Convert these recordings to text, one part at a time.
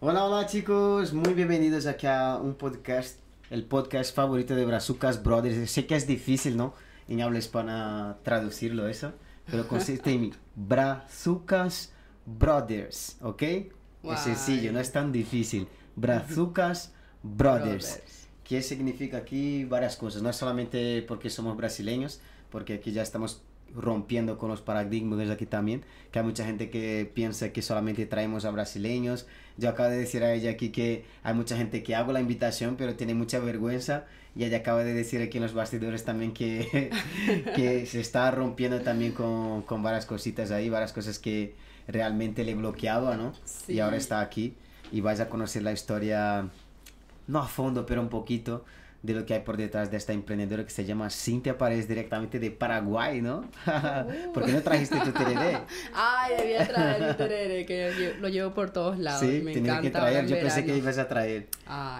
Hola, hola chicos, muy bienvenidos aquí a un podcast, el podcast favorito de Brazucas Brothers. Sé que es difícil, ¿no? En habla hispana traducirlo eso, pero consiste en Brazucas Brothers, ¿ok? Es sencillo, no es tan difícil. Brazucas Brothers. Brothers. ¿Qué significa aquí? Varias cosas, no solamente porque somos brasileños, porque aquí ya estamos rompiendo con los paradigmas aquí también, que hay mucha gente que piensa que solamente traemos a brasileños. Yo acabo de decir a ella aquí que hay mucha gente que hago la invitación, pero tiene mucha vergüenza. Y ella acaba de decir aquí en los bastidores también que, que se está rompiendo también con, con varias cositas ahí, varias cosas que realmente le bloqueaba, ¿no? Y Sí. ahora está aquí y vais a conocer la historia, no a fondo, pero un poquito de lo que hay por detrás de esta emprendedora que se llama Cintia Paredes directamente de Paraguay, ¿no? ¿Por qué no trajiste tu tereré? Ay, debía traer mi tereré, que lo llevo por todos lados. Sí, me encanta que traer, yo pensé que ibas a traer.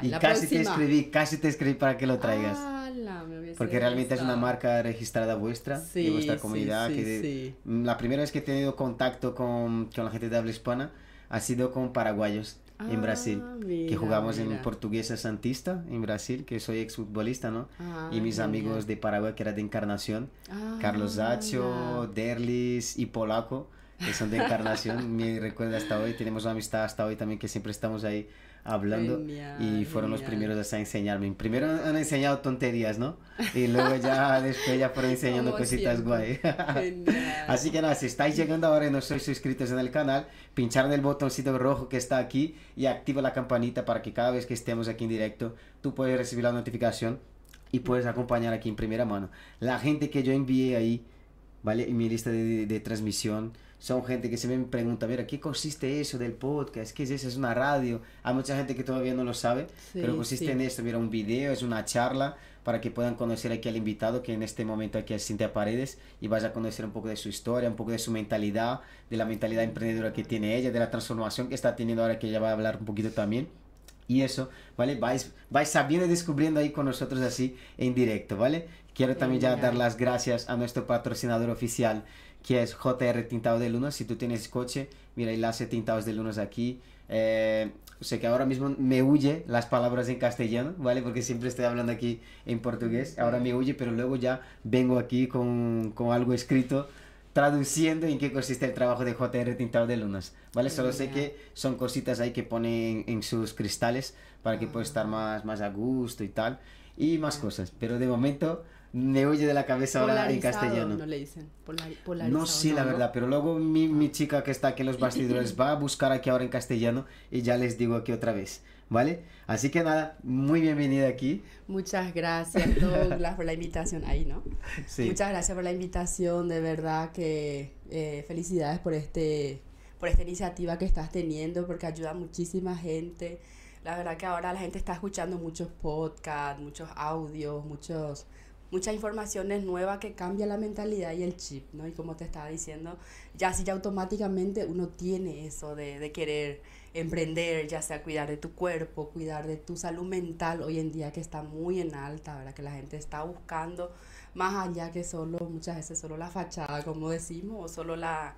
Y casi te próxima. escribí, casi te escribí para que lo traigas. Hubiese Porque realmente es una marca registrada vuestra, de Sí, vuestra sí, comunidad. sí, que de- sí. La primera vez que he tenido contacto con, con la gente de habla hispana ha sido con paraguayos en Ah, Brasil. que mira, jugamos en mira. Portuguesa Santista, en Brasil, que soy exfutbolista, ¿no? Ah, y mis genial. amigos de Paraguay, que era de Encarnación, Ah, Carlos mira. Derlis y Polaco, que son de Encarnación. Me recuerda hasta hoy, tenemos una amistad hasta hoy también, que siempre estamos ahí hablando. Genial, y fueron los genial. primeros a enseñarme. Primero han enseñado tonterías, ¿no? Y luego ya después ya fueron enseñando Como cositas siempre. guay. Así que nada, si estáis llegando ahora y no sois suscritos en el canal, pinchar en el botoncito rojo que está aquí y activa la campanita para que cada vez que estemos aquí en directo, tú puedes recibir la notificación y puedes acompañar aquí en primera mano. La gente que yo envié ahí, ¿vale? En mi lista de, de transmisión, son gente que se me pregunta, mira, ¿qué consiste eso del podcast? ¿Qué es eso? ¿Es una radio? Hay mucha gente que todavía no lo sabe, Sí, pero consiste sí. en esto, mira, un video, es una charla para que puedan conocer aquí al invitado, que en este momento aquí es Cintia Paredes, y vas a conocer un poco de su historia, un poco de su mentalidad, de la mentalidad emprendedora que tiene ella, de la transformación que está teniendo ahora, que ella va a hablar un poquito también. Y eso, ¿vale? Vais, vais sabiendo y descubriendo ahí con nosotros así en directo, ¿vale? Quiero también ya dar las gracias a nuestro patrocinador oficial, que es JR Tintado de Lunas. Si tú tienes coche, mira, enlace Tintados de Lunas aquí. Eh, sé que ahora mismo me huye las palabras en castellano, ¿vale? Porque siempre estoy hablando aquí en portugués. Ahora me huye, pero luego ya vengo aquí con, con algo escrito traduciendo en qué consiste el trabajo de JR Tintado de Lunas, ¿vale? Solo sé que son cositas ahí que ponen en sus cristales para que pueda estar más, más a gusto y tal, y más cosas. Pero de momento me huye de la cabeza ahora en castellano. No le dicen. Polarizado, No sé la ¿no? verdad, pero luego mi, mi chica que está aquí en los bastidores va a buscar aquí ahora en castellano y ya les digo aquí otra vez, ¿vale? Así que nada, muy bienvenida aquí. Muchas gracias, Douglas, por la invitación ahí, ¿no? Sí. Muchas gracias por la invitación, de verdad que eh, felicidades por este por esta iniciativa que estás teniendo porque ayuda a muchísima gente. La verdad que ahora la gente está escuchando muchos podcasts, muchos audios, muchos muchas informaciones nuevas que cambian la mentalidad y el chip, ¿no? Y como te estaba diciendo, ya así ya automáticamente uno tiene eso de, de querer emprender, ya sea cuidar de tu cuerpo, cuidar de tu salud mental hoy en día que está muy en alta, ¿verdad? Que la gente está buscando más allá que solo, muchas veces solo la fachada, como decimos, o solo la,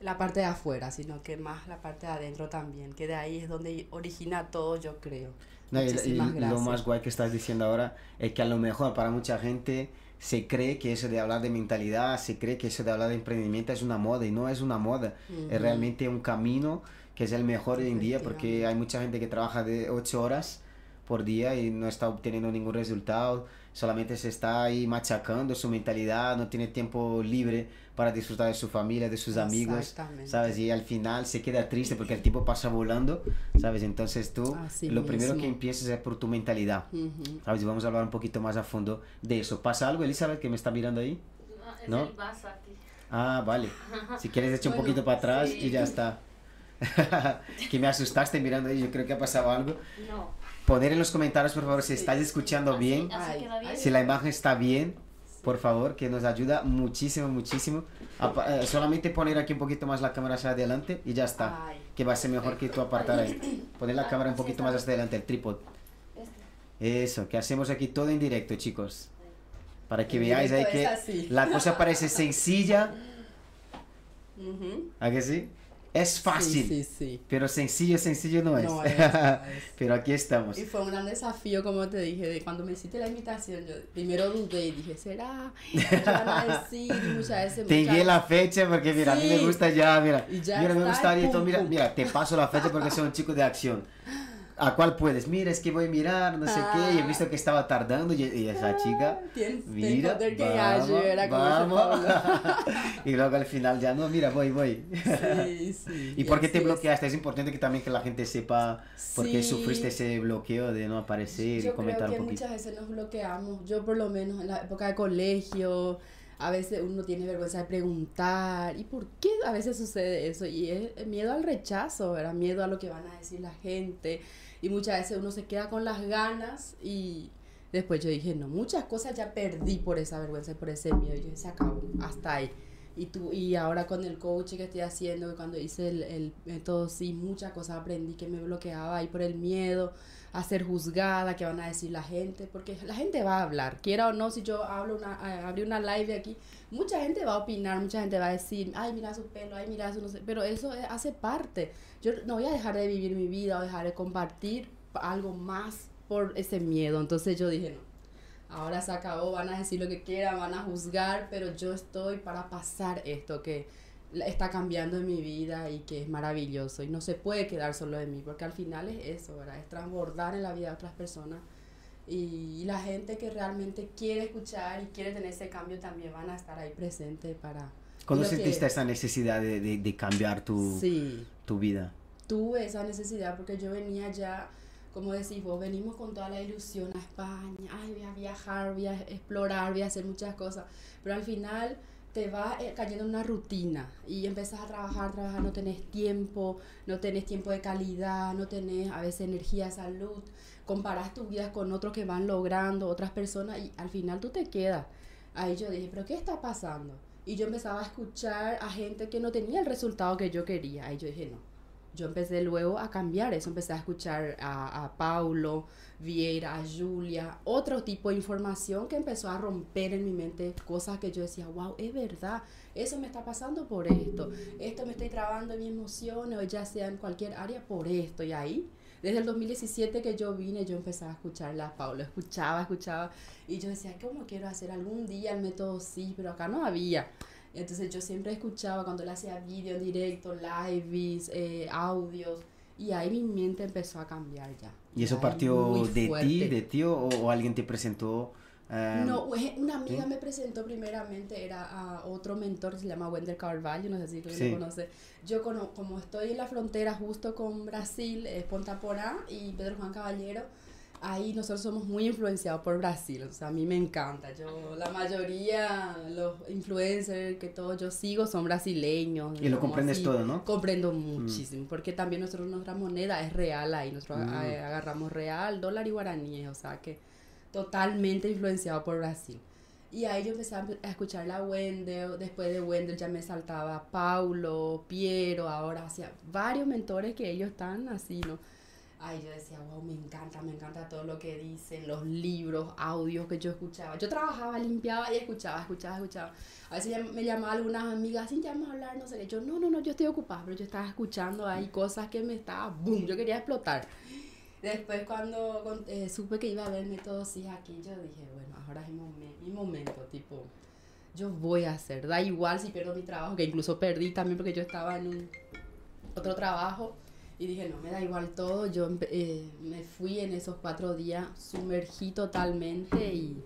la parte de afuera, sino que más la parte de adentro también, que de ahí es donde origina todo, yo creo. No, y- lo más guay que estás diciendo ahora es que a lo mejor para mucha gente se cree que eso de hablar de mentalidad, se cree que eso de hablar de emprendimiento es una moda y no es una moda, es realmente un camino que es el mejor hoy en día porque hay mucha gente que trabaja de 8 horas por día y no está obteniendo ningún resultado, solamente se está ahí machacando su mentalidad, no tiene tiempo libre para disfrutar de su familia, de sus amigos, Exactamente. ¿sabes? Y al final se queda triste porque el tiempo pasa volando, ¿sabes? Entonces tú, Así lo primero que empiezas es por tu mentalidad. ¿sabes? Y vamos a hablar un poquito más a fondo de eso. ¿Pasa algo, Elizabeth, que me está mirando ahí? Es ¿No? el vaso aquí. Ah, vale. Si quieres echa un Bueno, poquito para atrás sí. y ya está. que me asustaste mirando ahí, yo creo que ha pasado algo. No. Poner en los comentarios, por favor, si estáis escuchando Así- bien, Así bien. si la imagen está bien, por favor, que nos ayuda muchísimo, muchísimo. Apa- eh, solamente poner aquí un poquito más la cámara hacia adelante y ya está. Ay, Que va a ser mejor que tú apartar ahí. Poner la cámara un poquito más hacia adelante, el trípode. Este. Eso, que hacemos aquí todo en directo, chicos. Para que veáis ahí que así. la cosa parece sencilla. ¿A que sí? Es fácil, Sí, sí, sí. pero sencillo, sencillo no es. No es, no es. pero aquí estamos. Y fue un gran desafío, como te dije, de cuando me hiciste la invitación, yo primero dudé y dije, ¿será? ¿Qué van a decir? Y muchas veces... Te muchas- la fecha porque mira, a mí me gusta ya, mira, Y ya mira, me gustaría, pum, todo, mira, mira, te paso la fecha porque soy un chico de acción. ¿A cuál puedes? Mira, es que voy a mirar, no sé qué, y he Ah. visto que estaba tardando y, y esa chica, Tienes mira, que vamos, era vamos. Y luego al final ya, no, mira, voy, voy. Sí, sí. ¿Y por qué te así es. bloqueaste? Es importante que también que la gente sepa por qué Sí. sufriste ese bloqueo de no aparecer y Yo comentar creo que un poquito. muchas veces nos bloqueamos. Yo por lo menos en la época de colegio, a veces uno tiene vergüenza de preguntar. ¿Y por qué a veces sucede eso? Y es miedo al rechazo, ¿verdad? Miedo a lo que van a decir la gente. Y muchas veces uno se queda con las ganas y después yo dije, no, muchas cosas ya perdí por esa vergüenza y por ese miedo. Y yo se acabó, hasta ahí. Y, tú, y ahora con el coaching que estoy haciendo, cuando hice el, el método, sí, muchas cosas aprendí que me bloqueaba ahí por el miedo a ser juzgada, que van a decir la gente, porque la gente va a hablar, quiera o no, si yo hablo una, eh, abrí una live aquí, mucha gente va a opinar, mucha gente va a decir, ay, mira su pelo, ay, mira su no sé, pero eso eh, hace parte. Yo no voy a dejar de vivir mi vida o dejar de compartir algo más por ese miedo. Entonces yo dije, no, ahora se acabó, van a decir lo que quieran, van a juzgar, pero yo estoy para pasar esto que está cambiando en mi vida y que es maravilloso y no se puede quedar solo en mí porque al final es eso, ¿verdad? Es transbordar en la vida de otras personas y la gente que realmente quiere escuchar y quiere tener ese cambio también van a estar ahí presentes para... ¿Cuándo sentiste esa necesidad de, de- de cambiar tu, Sí, tu vida? tuve esa necesidad porque yo venía ya, como decís vos, venimos con toda la ilusión a España, ay, voy a viajar, voy a explorar, voy a hacer muchas cosas, pero al final te va eh, cayendo en una rutina y empezás a trabajar, trabajar, no tenés tiempo, no tenés tiempo de calidad, no tenés a veces energía, salud, comparás tu vida con otros que van logrando, otras personas y al final tú te quedas. Ahí yo dije, pero ¿qué está pasando? Y yo empezaba a escuchar a gente que no tenía el resultado que yo quería. Ahí yo dije, no, yo empecé luego a cambiar eso, empecé a escuchar a, a Paulo, Vieira, a Julia, otro tipo de información que empezó a romper en mi mente cosas que yo decía, wow, es verdad, eso me está pasando por esto, esto me estoy trabando en mis emociones, o ya sea en cualquier área por esto, y ahí, desde el 2017 que yo vine, yo empezaba a escucharla a Paulo, escuchaba, escuchaba, y yo decía, ¿cómo quiero hacer algún día el método sí? Pero acá no había. Entonces yo siempre escuchaba cuando él hacía vídeo en directo, lives, eh, audios, y ahí mi mente empezó a cambiar ya. ¿Y eso partió de ti, de ti o, o alguien te presentó? Eh, No, una amiga ¿sí? me presentó primeramente, era a otro mentor que se llama Wender Carvalho, no sé si tú Sí. lo conoces. Yo cono- como estoy en la frontera justo con Brasil, es Ponta Porá y Pedro Juan Caballero, ahí nosotros somos muy influenciados por Brasil, o sea, a mí me encanta. Yo, la mayoría, los influencers que todos yo sigo son brasileños. Y lo como comprendes así. todo, ¿no? Comprendo muchísimo, porque también nosotros nuestra moneda es real ahí, nosotros Mm. eh, agarramos real, dólar y guaraníes, o sea que totalmente influenciado por Brasil. Y ahí yo empecé a escuchar la Wendell, después de Wendell ya me saltaba Paulo, Piero, ahora hacia varios mentores que ellos están así, ¿no? Ahí yo decía, wow, me encanta, me encanta todo lo que dicen, los libros, audios que yo escuchaba. Yo trabajaba, limpiaba y escuchaba, escuchaba, escuchaba. A veces me llamaban algunas amigas, sí, ya a hablar, no sé qué. Yo, no, no, no, yo estoy ocupada, pero yo estaba escuchando ahí cosas que me estaba, boom, yo quería explotar. Después cuando eh, supe que iba a haber método sí aquí, yo dije, bueno, ahora es mi, momen- mi momento, tipo, yo voy a hacer, da igual si pierdo mi trabajo, que incluso perdí también porque yo estaba en un otro trabajo y dije, no, me da igual todo, yo eh, me fui en esos cuatro días, sumergí totalmente y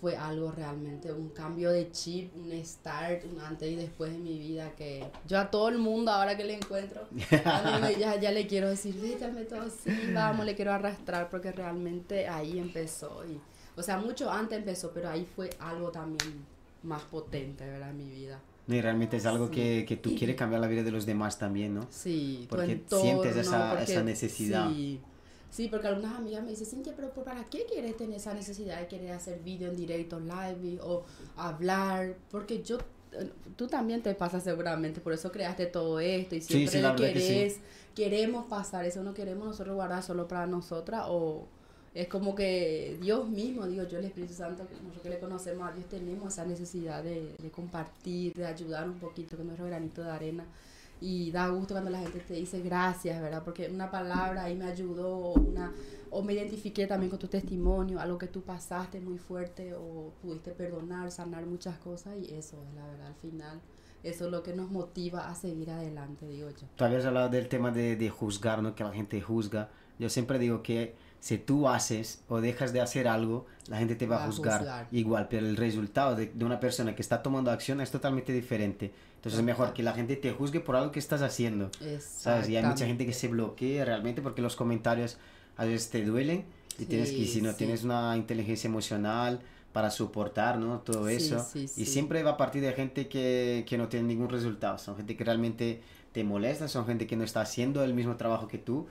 fue algo realmente, un cambio de chip, un start, un antes y después de mi vida que yo a todo el mundo ahora que le encuentro, a mí me- ya, ya le quiero decir, vete al método, sí, vamos, le quiero arrastrar porque realmente ahí empezó. Y, o sea, mucho antes empezó, pero ahí fue algo también más potente, ¿verdad? En mi vida. No, y realmente es algo Sí. que, que tú quieres cambiar la vida de los demás también, ¿no? Sí, Porque entorno, sientes esa- porque- esa necesidad. Sí, sí, porque algunas amigas me dicen, Cintia, pero ¿por- ¿para qué quieres tener esa necesidad de querer hacer vídeo en directo, live o hablar? Porque yo, tú también te pasa seguramente, por eso creaste todo esto y siempre sí, le que sí. querés, queremos pasar eso, no queremos nosotros guardar solo para nosotras o... Es como que Dios mismo, digo yo, el Espíritu Santo, nosotros que le conocemos a Dios, tenemos esa necesidad de, de compartir, de ayudar un poquito con nuestro granito de arena. Y da gusto cuando la gente te dice gracias, ¿verdad? Porque una palabra ahí me ayudó, una, o me identifiqué también con tu testimonio, algo que tú pasaste muy fuerte o pudiste perdonar, sanar muchas cosas y eso es la verdad al final. Eso es lo que nos motiva a seguir adelante, digo yo. Tú habías hablado del tema de, de juzgar, ¿no? Que la gente juzga. Yo siempre digo que si tú haces o dejas de hacer algo, la gente te va, a juzgar, igual, pero el resultado de, de, una persona que está tomando acción es totalmente diferente. Entonces es mejor que la gente te juzgue por algo que estás haciendo. ¿Sabes? Y hay mucha gente que se bloquea realmente porque los comentarios a veces te duelen y tienes que, si no tienes una inteligencia emocional para soportar, ¿no? Todo eso. y siempre va a partir de gente que, que no tiene ningún resultado. Son gente que realmente te molesta, son gente que no está haciendo el mismo trabajo que tú.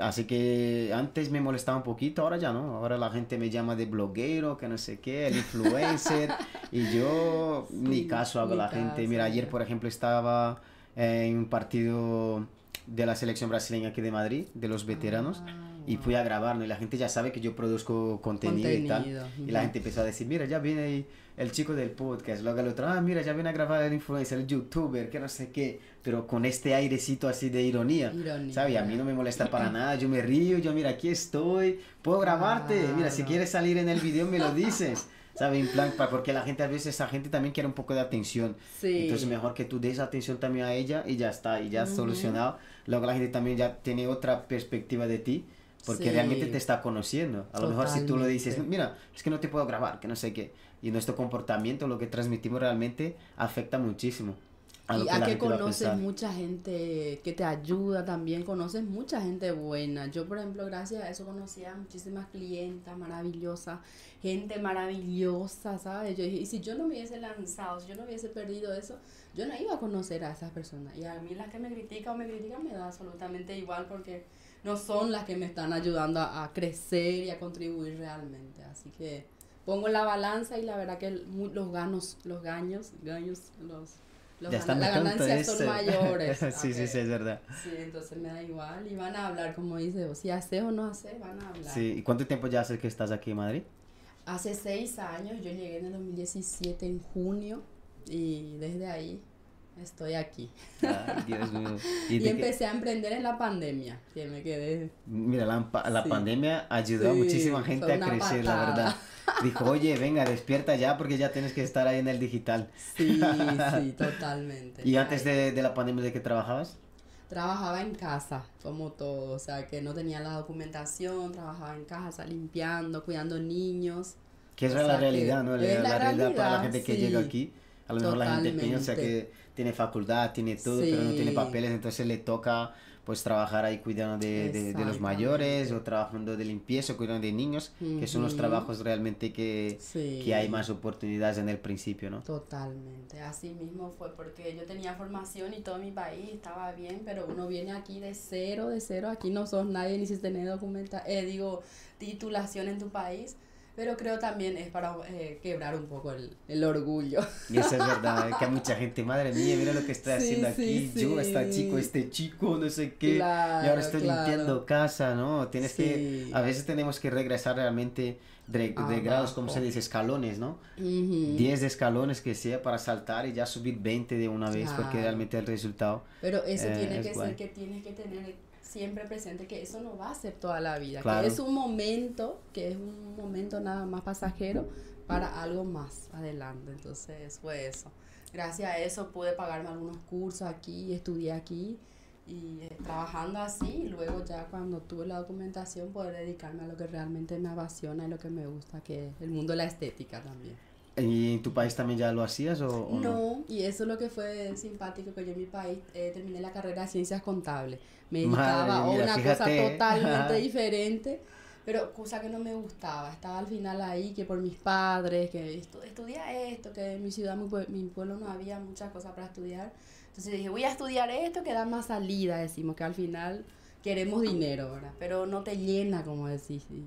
Así que antes me molestaba un poquito, ahora ya no. Ahora la gente me llama de bloguero, que no sé qué, el influencer. y yo ni caso hago a la gente. Mira, ayer por ejemplo estaba en un partido de la selección brasileña aquí de Madrid, de los veteranos. Ah y fui a grabarlo y la gente ya sabe que yo produzco contenido, y tal. Y la gente empezó a decir, mira, ya viene ahí el chico del podcast, luego el otro, ah, mira, ya viene a grabar el influencer, el youtuber, que no sé qué, pero con este airecito así de ironía, ironía ¿sabes? A mí no me molesta para nada, yo me río, yo mira, aquí estoy, puedo grabarte, mira, si quieres salir en el video me lo dices. ¿sabes? En plan, porque la gente a veces, esa gente también quiere un poco de atención. Sí. Entonces, mejor que tú des atención también a ella y ya está, y ya solucionado. Luego la gente también ya tiene otra perspectiva de ti porque realmente te está conociendo. A lo mejor si tú lo dices, mira, es que no te puedo grabar, que no sé qué. Y nuestro comportamiento, lo que transmitimos realmente afecta muchísimo. A y a que conoces mucha gente que te ayuda también, conoces mucha gente buena. Yo, por ejemplo, gracias a eso conocí a muchísimas clientas maravillosas, gente maravillosa, ¿sabes? Yo y si yo no me hubiese lanzado, si yo no hubiese perdido eso, yo no iba a conocer a esas personas. Y a mí las que me critican o me critican me da absolutamente igual porque no son las que me están ayudando a, crecer y a contribuir realmente. Así que pongo la balanza y la verdad que los ganos, los gaños, gaños, los, los las ganancias son mayores. sí, sí, sí, es verdad. Sí, entonces me da igual y van a hablar, como dice, o si haces o no haces, van a hablar. Sí, ¿y cuánto tiempo ya hace que estás aquí en Madrid? Hace seis años, yo llegué en el 2017 en junio y desde ahí estoy aquí. ¿Y, empecé a emprender en la pandemia, que me quedé... Mira, la, la pandemia ayudó a muchísima gente a crecer, la verdad. Dijo, oye, venga, despierta ya porque ya tienes que estar ahí en el digital. Sí, sí, totalmente. ¿Y antes de, de la pandemia de qué trabajabas? Trabajaba en casa, como todo, o sea, que no tenía la documentación, trabajaba en casa, limpiando, cuidando niños. Que es la realidad, ¿no? La, la, realidad, para la gente que llega aquí. A lo mejor la gente piensa que tiene facultad, tiene todo, pero no tiene papeles, entonces le toca pues trabajar ahí cuidando de, de, los mayores o trabajando de limpieza o cuidando de niños, que son los trabajos realmente que, que hay más oportunidades en el principio, ¿no? Totalmente, así mismo fue porque yo tenía formación y todo mi país estaba bien, pero uno viene aquí de cero, de cero, aquí no sos nadie ni si tenés documenta, eh, digo, titulación en tu país pero creo también es para eh, quebrar un poco el, el, orgullo. Y eso es verdad, que hay mucha gente, madre mía, mira lo que estoy haciendo aquí, yo, esta chico, este chico, no sé qué, y ahora estoy limpiando casa, ¿no? Tienes que, a veces tenemos que regresar realmente de, de grados, como se dice, escalones, ¿no? 10 escalones que sea para saltar y ya subir 20 de una vez, porque realmente el resultado... Pero eso eh, tiene que ser que tienes que tener siempre presente que eso no va a ser toda la vida, que es un momento, que es un momento nada más pasajero para algo más adelante. Entonces fue eso. Gracias a eso pude pagarme algunos cursos aquí, estudié aquí y eh, trabajando así, y luego ya cuando tuve la documentación poder dedicarme a lo que realmente me apasiona y lo que me gusta, que es el mundo de la estética también. ¿Y en tu país también ya lo hacías o, no, no? y eso es lo que fue simpático, que yo en mi país eh, terminé la carrera de ciencias contables. Me dedicaba a una cosa totalmente diferente, pero cosa que no me gustaba. Estaba al final ahí, que por mis padres, que estu estudia esto, que en mi ciudad, mi, mi pueblo no había muchas cosas para estudiar. Entonces dije, voy a estudiar esto que da más salida, decimos, que al final queremos dinero, ¿verdad? Pero no te llena, como decís. ¿sí?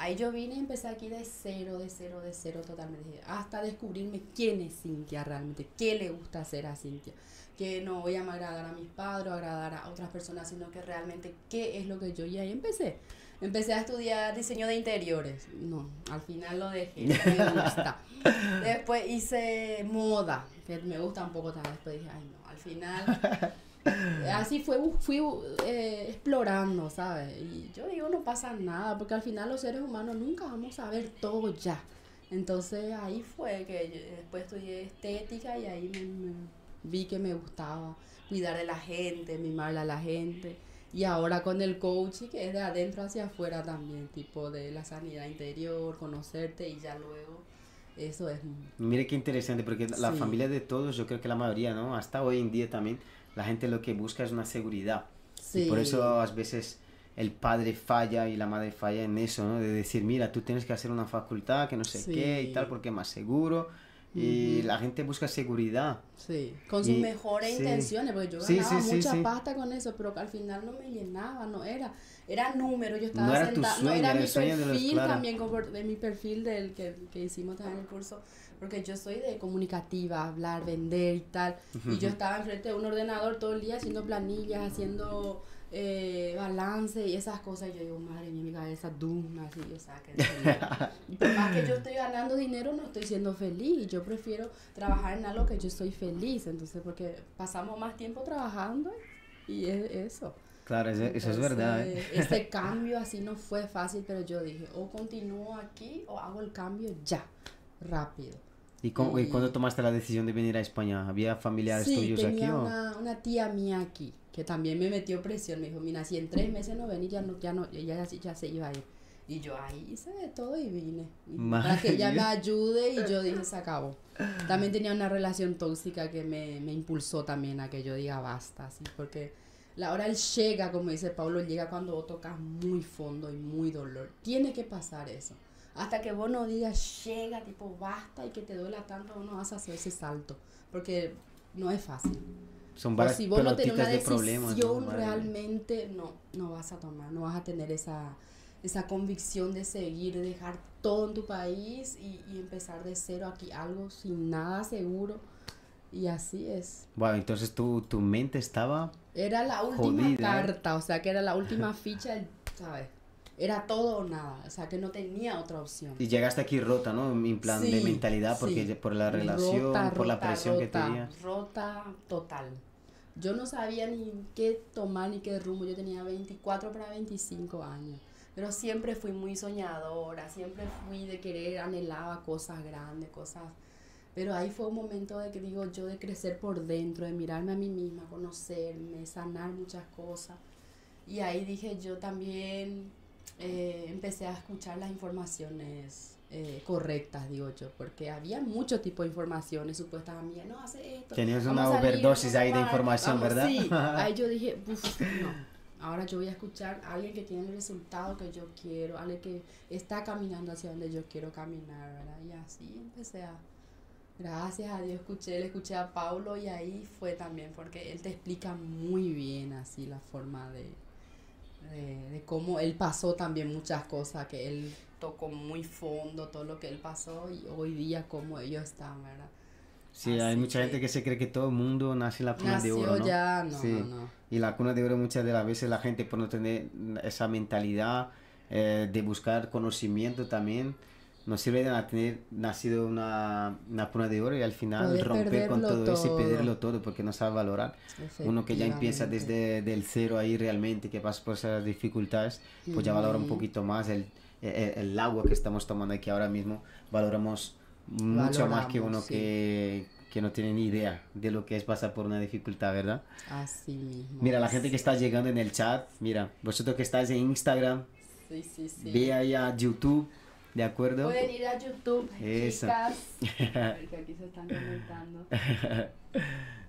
Ahí yo vine y empecé aquí de cero, de cero, de cero totalmente. Hasta descubrirme quién es Cintia realmente, qué le gusta hacer a Cintia. Que no voy a agradar a mis padres o agradar a otras personas, sino que realmente qué es lo que yo. Y ahí empecé. Empecé a estudiar diseño de interiores. No, al final lo dejé, me gusta. Después hice moda, que me gusta un poco también. Después dije, ay no, al final Así fue, fui eh, explorando, ¿sabes? Y yo digo, no pasa nada, porque al final los seres humanos nunca vamos a ver todo ya. Entonces ahí fue que después estudié estética y ahí me, vi que me gustaba cuidar de la gente, mimarle a la gente. Y ahora con el coaching, que es de adentro hacia afuera también, tipo de la sanidad interior, conocerte y ya luego eso es... Mire qué interesante, porque la familia de todos, yo creo que la mayoría, ¿no? Hasta hoy en día también, la gente lo que busca es una seguridad. Sí. Y por eso a veces el padre falla y la madre falla en eso, ¿no? De decir, mira, tú tienes que hacer una facultad, que no sé qué y tal, porque es más seguro. Y la gente busca seguridad. Sí, con sus mejores intenciones, porque yo ganaba mucha pasta con eso, pero que al final no me llenaba, no era, era número, yo estaba no era sentada, no era, mi perfil también, de mi perfil del que, que hicimos también el curso, porque yo soy de comunicativa, hablar, vender y tal, y yo estaba enfrente de un ordenador todo el día haciendo planillas, haciendo eh, balance y esas cosas. yo digo, madre mía, mi cabeza duma, así, o sea, que Pero más que yo estoy ganando dinero, no estoy siendo feliz. Yo prefiero trabajar en algo que yo estoy feliz. Entonces, porque pasamos más tiempo trabajando y es eso. Claro, eso, es verdad. ¿eh? Este cambio así no fue fácil, pero yo dije, o continúo aquí o hago el cambio ya, rápido. ¿Y, cómo, y, cuándo tomaste la decisión de venir a España? ¿Había familiares tuyos aquí? Sí, una, una tía mía aquí que también me metió presión. Me dijo, mira, si en tres meses no ven ya no, ya no, ya, ya se iba a ir. Y yo ahí hice de todo y vine. para que ella me ayude y yo dije, se acabó. También tenía una relación tóxica que me, me impulsó también a que yo diga basta, así, porque la hora él llega, como dice Pablo, llega cuando vos tocas muy fondo y muy dolor. Tiene que pasar eso. Hasta que vos no digas, llega, tipo, basta y que te duela tanto, vos no vas a hacer ese salto. Porque no es fácil. Son varias si vos no tenés una decisión realmente no no vas a tomar no vas a tener esa esa convicción de seguir de dejar todo en tu país y, y, empezar de cero aquí algo sin nada seguro. Y así es. Bueno entonces tu, tu mente estaba era la última carta o sea que era la última ficha sabes era todo o nada, o sea que no tenía otra opción. Y llegaste aquí rota, ¿no? En plan de mentalidad, porque por la relación, por la presión que tenía. Rota total. Yo no sabía ni qué tomar ni qué rumbo. Yo tenía 24 para 25 años. Pero siempre fui muy soñadora, siempre fui de querer, anhelaba cosas grandes, cosas... Pero ahí fue un momento de que digo yo de crecer por dentro, de mirarme a mí misma, conocerme, sanar muchas cosas. Y ahí dije yo también eh, empecé a escuchar las informaciones eh, correctas, digo yo, porque había mucho tipo de informaciones supuestas a mí, no hace esto. Tenías una overdosis ahí de información, ¿verdad? Sí, ahí yo dije, no, ahora yo voy a escuchar a alguien que tiene el resultado que yo quiero, alguien que está caminando hacia donde yo quiero caminar, ¿verdad? Y así empecé a, gracias a Dios, escuché, le escuché a Paulo y ahí fue también, porque él te explica muy bien así la forma de, de, de cómo él pasó también muchas cosas que él tocó muy fondo todo lo que él pasó y hoy día como ellos están, ¿verdad? Sí, hay mucha gente que se cree que todo el mundo nace en la cuna de oro, ¿no? ya, no, sí. no, Y la cuna de oro muchas de las veces la gente por no tener esa mentalidad eh, de buscar conocimiento también, nos sirve de tener nacido una, una cuna de oro y al final romper con todo, eso y perderlo todo porque no sabe valorar. Uno que ya empieza desde el cero ahí realmente, que pasa por esas dificultades, pues ya valora un poquito más el el, agua que estamos tomando aquí ahora mismo, valoramos mucho más que uno que, que, no tiene ni idea de lo que es pasar por una dificultad, ¿verdad? Así mismo. Mira, la gente que está llegando en el chat, mira, vosotros que estáis en Instagram, sí, sí, sí. ve ahí a YouTube, ¿de acuerdo? Pueden ir a YouTube, Eso. chicas, porque aquí se están comentando.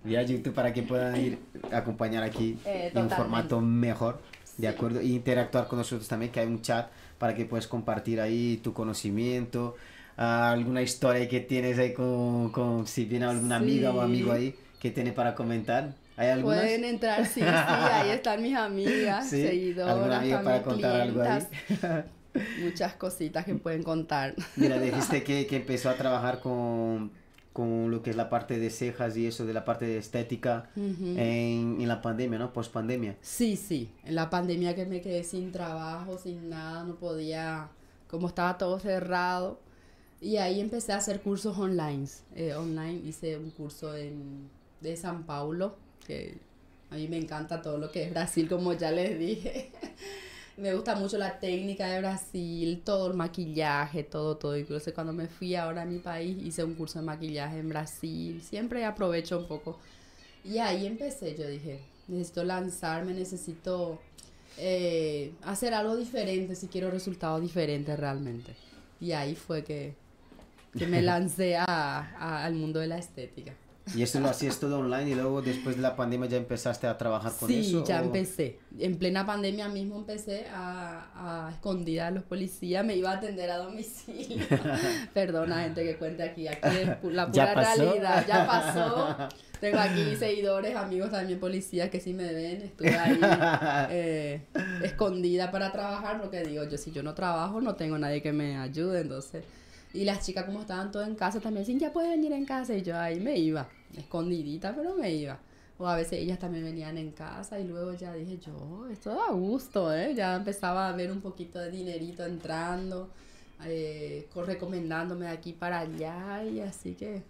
YouTube para que puedan ir a acompañar aquí eh, en un formato mejor, ¿de acuerdo? E interactuar con nosotros también, que hay un chat para que puedas compartir ahí tu conocimiento, alguna historia que tienes ahí con, con si viene alguna amiga o amigo ahí que tiene para comentar. ¿Hay algunas? Pueden entrar, sí, sí, ahí están mis amigas, ¿Sí? seguidoras, ¿Alguna amiga para contar algo ahí? Muchas cositas que pueden contar. Mira, dijiste que, que empezó a trabajar con con lo que es la parte de cejas y eso de la parte de estética en, en, la pandemia, ¿no? Post pandemia. Sí, sí, en la pandemia que me quedé sin trabajo, sin nada, no podía, como estaba todo cerrado. Y ahí empecé a hacer cursos online. Eh, online hice un curso en, de San Paulo, que A mí me encanta todo lo que es Brasil, como ya les dije. me gusta mucho la técnica de Brasil, todo el maquillaje, todo, todo. Incluso cuando me fui ahora a mi país, hice un curso de maquillaje en Brasil. Siempre aprovecho un poco. Y ahí empecé, yo dije, necesito lanzarme, necesito eh, hacer algo diferente si quiero resultados diferentes realmente. Y ahí fue que, que me lancé a, al mundo de la estética. ¿Y eso lo hacías todo online y luego después de la pandemia ya empezaste a trabajar con eso? Sí, ya empecé. En plena pandemia mismo empecé a, a escondida de los policías, me iba a atender a domicilio. Perdona, gente que cuente aquí, aquí es la pura realidad, ya pasó. Tengo aquí seguidores, amigos también policías que sí me ven, estuve ahí eh, escondida para trabajar, porque digo, yo si yo no trabajo no tengo nadie que me ayude, entonces... Y las chicas como estaban todas en casa también, sin ya puedes venir en casa y yo ahí me iba escondidita, pero me iba. O a veces ellas también venían en casa y luego ya dije yo, esto da gusto, ¿eh? Ya empezaba a ver un poquito de dinerito entrando, eh, recomendándome de aquí para allá y así que...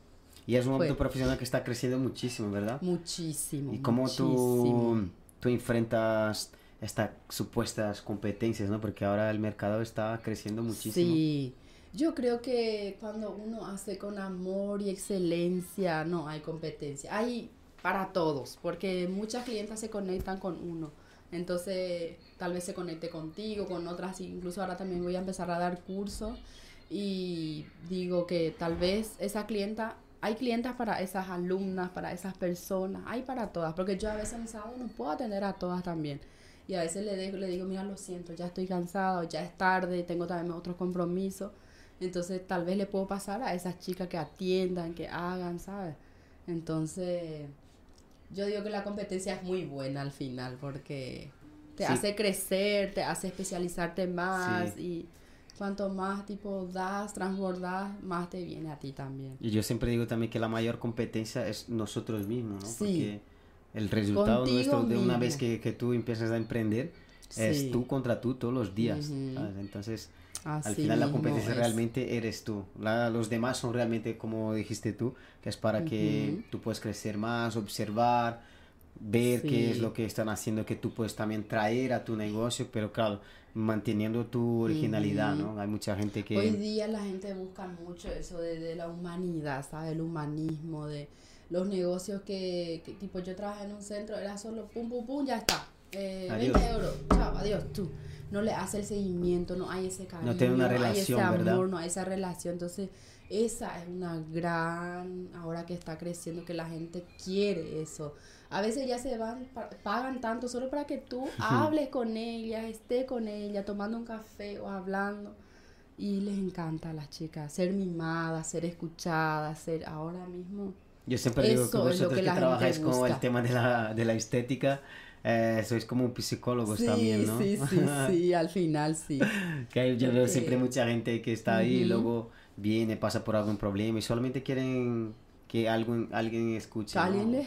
Y es un ámbito profesional que está creciendo muchísimo, ¿verdad? Muchísimo. ¿Y cómo tú, tú enfrentas estas supuestas competencias, ¿no? Porque ahora el mercado está creciendo muchísimo. Sí, yo creo que cuando uno hace con amor y excelencia, no hay competencia. Hay para todos, porque muchas clientas se conectan con uno. Entonces, tal vez se conecte contigo, con otras. Incluso ahora también voy a empezar a dar cursos. Y digo que tal vez esa clienta, hay clientas para esas alumnas, para esas personas, hay para todas. Porque yo a veces en sábado no puedo atender a todas también. Y a veces le, digo, le digo, mira, lo siento, ya estoy cansado, ya es tarde, tengo también otros compromisos entonces tal vez le puedo pasar a esas chicas que atiendan, que hagan, ¿sabes? Entonces yo digo que la competencia es muy buena al final porque te hace crecer, te hace especializarte más y cuanto más tipo das, transbordas, más te viene a ti también. Y yo siempre digo también que la mayor competencia es nosotros mismos, ¿no? Porque el resultado nuestro de una vez que, que, tú empiezas a emprender es tú contra tú todos los días. Entonces al final la competencia realmente eres tú. los demás son realmente, como dijiste tú, que es para que tú puedas crecer más, observar, ver qué es lo que están haciendo que tú puedes también traer a tu negocio, pero claro, manteniendo tu originalidad, ¿no? Hay mucha gente que... Hoy día la gente busca mucho eso de, la humanidad, ¿sabes? El humanismo, de los negocios que, tipo, yo trabajé en un centro, era solo pum, pum, pum, ya está. Eh, 20 euros, chao, adiós, tú no le hace el seguimiento, no hay ese cariño, no tiene una relación, hay ese amor, no hay esa relación. Entonces, esa es una gran, ahora que está creciendo, que la gente quiere eso. A veces ya se van, pagan tanto solo para que tú hables con ella, esté con ella, tomando un café o hablando. Y les encanta a las chicas ser mimadas, ser escuchadas, ser ahora mismo. Yo siempre digo que vosotros que, que trabajáis con el tema de la, de la estética, eh, sois como un psicólogo también, ¿no? Sí, sí, sí, al final sí. que yo veo siempre mucha gente que está ahí y luego viene, pasa por algún problema y solamente quieren que alguien, alguien escuche,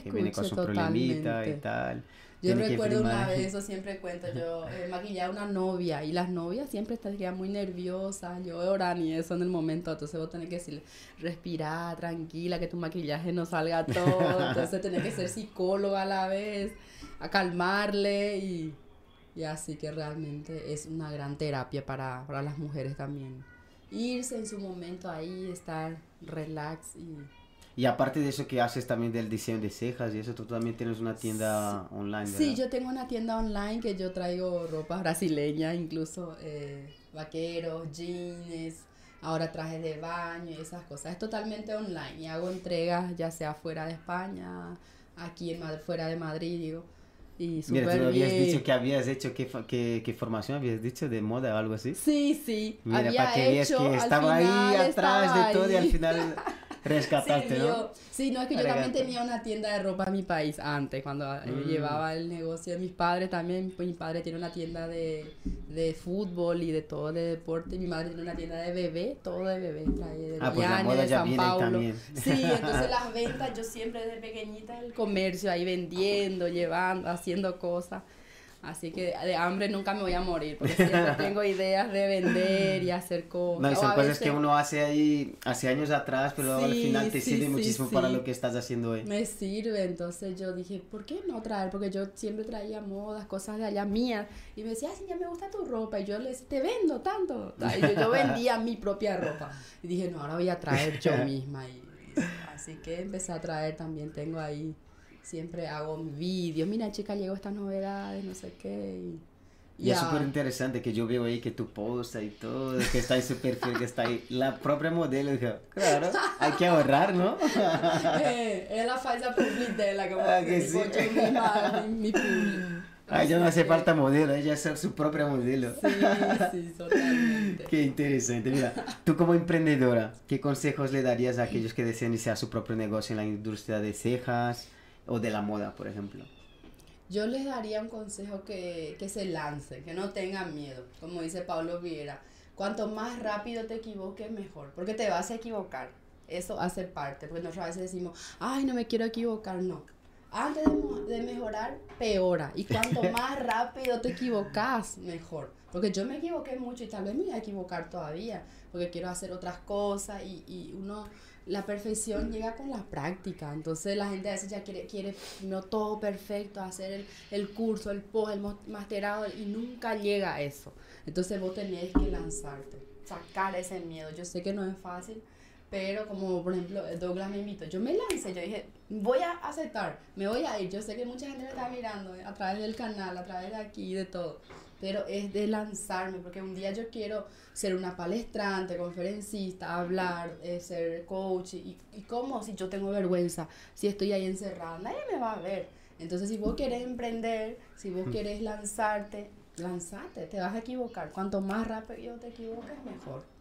que viene con su problemita y tal. Yo recuerdo una vez, eso siempre cuento, yo eh, maquillaba a una novia y las novias siempre están muy nerviosas, yo oran y eso en el momento, entonces vos tenés que decirle, respira, tranquila, que tu maquillaje no salga todo, entonces tenés que ser psicóloga a la vez a calmarle y, y, así que realmente es una gran terapia para, para las mujeres también. Irse en su momento ahí, estar relax y... Y aparte de eso que haces también del diseño de cejas y eso, tú también tienes una tienda online, ¿verdad? Sí, yo tengo una tienda online que yo traigo ropa brasileña, incluso eh, vaqueros, jeans, ahora trajes de baño y esas cosas. Es totalmente online y hago entregas ya sea fuera de España, aquí en fuera de Madrid, digo. Y Mira, tú habías dicho que habías hecho, ¿qué, qué, qué formación habías dicho? ¿De moda o algo así? Sí, sí. Mira, Había para que veas que estaba ahí atrás de todo y al final rescataste, ¿no? Sí, no, es que yo también tenía una tienda de ropa en mi país antes, cuando mm. llevaba el negocio de mis padres también. Pues, mi padre tiene una tienda de, de fútbol y de todo de deporte. Mi madre tiene una tienda de bebé, todo de bebé. De ah, pues la moda de ya San viene Paulo. También. Sí, entonces las ventas, yo siempre desde pequeñita el comercio ahí vendiendo, llevando, haciendo cosas. Así que de hambre nunca me voy a morir, porque siempre tengo ideas de vender y hacer cosas. No, y son cosas veces que uno hace ahí hace años atrás, pero al Sí, final te sí, sirve sí, muchísimo sí. para lo que estás haciendo hoy. Me sirve, entonces yo dije, ¿por qué no traer? Porque yo siempre traía modas, cosas de allá mías, y me decía, ay, ya me gusta tu ropa, y yo le decía, te vendo tanto. Y yo, yo vendía mi propia ropa, y dije, no, ahora voy a traer yo misma. Y, así que empecé a traer también, tengo ahí, siempre hago vídeos, mira chica, llegó estas novedades, no sé qué. Y, Y es súper interesante que yo veo ahí que tú postas y todo, que está ahí su perfil, que está ahí la propia modelo. Dije, claro, hay que ahorrar, ¿no? Eh, es la falsa publicidad, como Ah, que sí. yo misma, mi, mi. Ay, ya no hace falta modelo, ella es su propia modelo. Sí, sí, totalmente. Qué interesante. Mira, tú como emprendedora, ¿qué consejos le darías a aquellos que desean iniciar su propio negocio en la industria de cejas o de la moda, por ejemplo? Yo les daría un consejo que, que se lancen, que no tengan miedo. Como dice Pablo Viera, cuanto más rápido te equivoques, mejor, porque te vas a equivocar. Eso hace parte, porque nosotros a veces decimos, ay, no me quiero equivocar, no. Antes de, de mejorar, peora. Y cuanto más rápido te equivocas, mejor. Porque yo me equivoqué mucho y tal vez me voy a equivocar todavía, porque quiero hacer otras cosas y, y uno, la perfección llega con la práctica. Entonces la gente a veces ya quiere, quiere no todo perfecto, hacer el, el curso, el post, el masterado y nunca llega a eso. Entonces vos tenés que lanzarte, sacar ese miedo. Yo sé que no es fácil, pero como por ejemplo Douglas me invitó, yo me lancé, yo dije, voy a aceptar, me voy a ir. Yo sé que mucha gente me está mirando eh, a través del canal, a través de aquí, de todo. Pero es de lanzarme, porque un día yo quiero ser una palestrante, conferencista, hablar, eh, ser coach. Y, y cómo si yo tengo vergüenza, si estoy ahí encerrada, nadie me va a ver. Entonces, si vos querés emprender, si vos querés lanzarte, lanzate, te vas a equivocar. Cuanto más rápido te equivoques, mejor.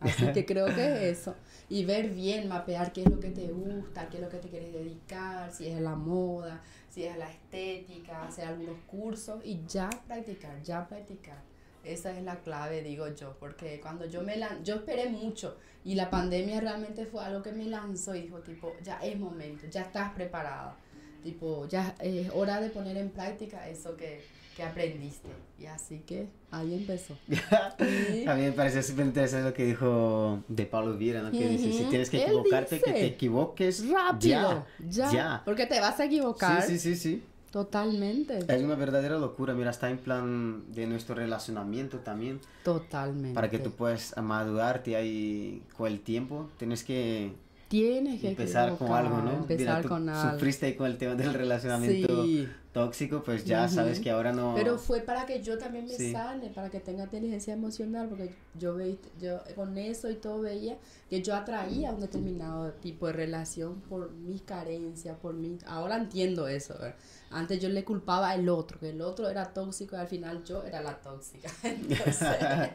Así que creo que es eso. Y ver bien, mapear qué es lo que te gusta, qué es lo que te quieres dedicar, si es la moda, si es la estética, hacer algunos cursos y ya practicar, ya practicar. Esa es la clave, digo yo, porque cuando yo me lan yo esperé mucho y la pandemia realmente fue algo que me lanzó y dijo tipo, ya es momento, ya estás preparada. Tipo, ya es hora de poner en práctica eso que, que aprendiste. Y así que ahí empezó. A mí me parece súper interesante lo que dijo de Pablo Viera, ¿no? Que dice, si tienes que Él equivocarte, que te equivoques Rápido, ya. ya, ya. Porque te vas a equivocar. Sí, sí, sí, sí. Totalmente. Es una verdadera locura, mira, está en plan de nuestro relacionamiento también, Totalmente. para que tú puedas madurarte ahí con el tiempo, tienes que Tienes que empezar con algo, ¿no? Empezar Mira, tú con algo. Sufriste ahí con el tema del relacionamiento Sí. Tóxico, pues ya sabes que ahora no... Pero fue para que yo también me Sí. sane, para que tenga inteligencia emocional, porque yo veía, yo con eso y todo veía que yo atraía un determinado tipo de relación por mis carencias, por mi... Ahora entiendo eso, ¿verdad? Antes yo le culpaba al otro, que el otro era tóxico y al final yo era la tóxica. Entonces,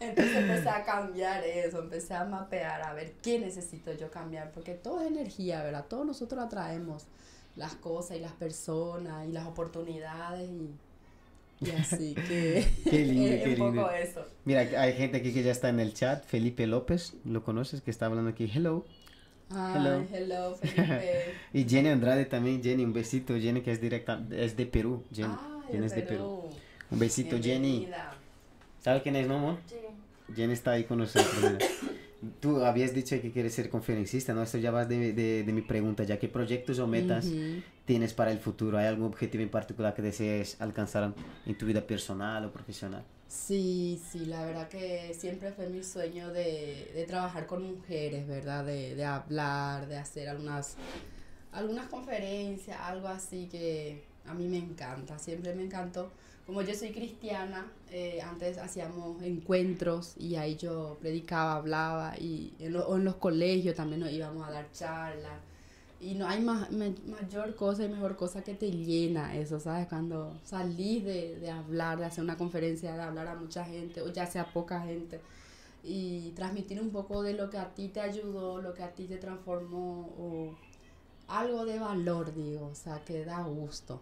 entonces empecé a cambiar eso, empecé a mapear, a ver qué necesito yo cambiar, porque todo es energía, ¿verdad? Todos nosotros atraemos las cosas y las personas y las oportunidades y, y así que Qué lindo, qué un poco lindo. eso. Mira, hay gente aquí que ya está en el chat, Felipe López, ¿lo conoces? Que está hablando aquí, hello. Ay, Hello. hello, Felipe. Y Jenny Andrade también, Jenny, un besito, Jenny que es directa, es de Perú, Jenny, Ay, Jenny es de Perú. Un besito, Jenny. ¿Sabes quién es, no, amor? Sí. Jenny está ahí con nosotros. Tú habías dicho que quieres ser conferencista, ¿no? Esto ya vas de, de, de mi pregunta, ya qué proyectos o metas tienes para el futuro. ¿Hay algún objetivo en particular que desees alcanzar en tu vida personal o profesional? Sí, sí, la verdad que siempre fue mi sueño de, de trabajar con mujeres, ¿verdad? De, de hablar, de hacer algunas, algunas conferencias, algo así que a mí me encanta, siempre me encantó. Como yo soy cristiana, eh, antes hacíamos encuentros y ahí yo predicaba, hablaba y en, lo- en los colegios también nos íbamos a dar charlas. Y no hay ma- me- mayor cosa y mejor cosa que te llena eso, ¿sabes? Cuando salís de, de hablar, de hacer una conferencia, de hablar a mucha gente, o ya sea poca gente, y transmitir un poco de lo que a ti te ayudó, lo que a ti te transformó, o algo de valor, digo, o sea, que da gusto.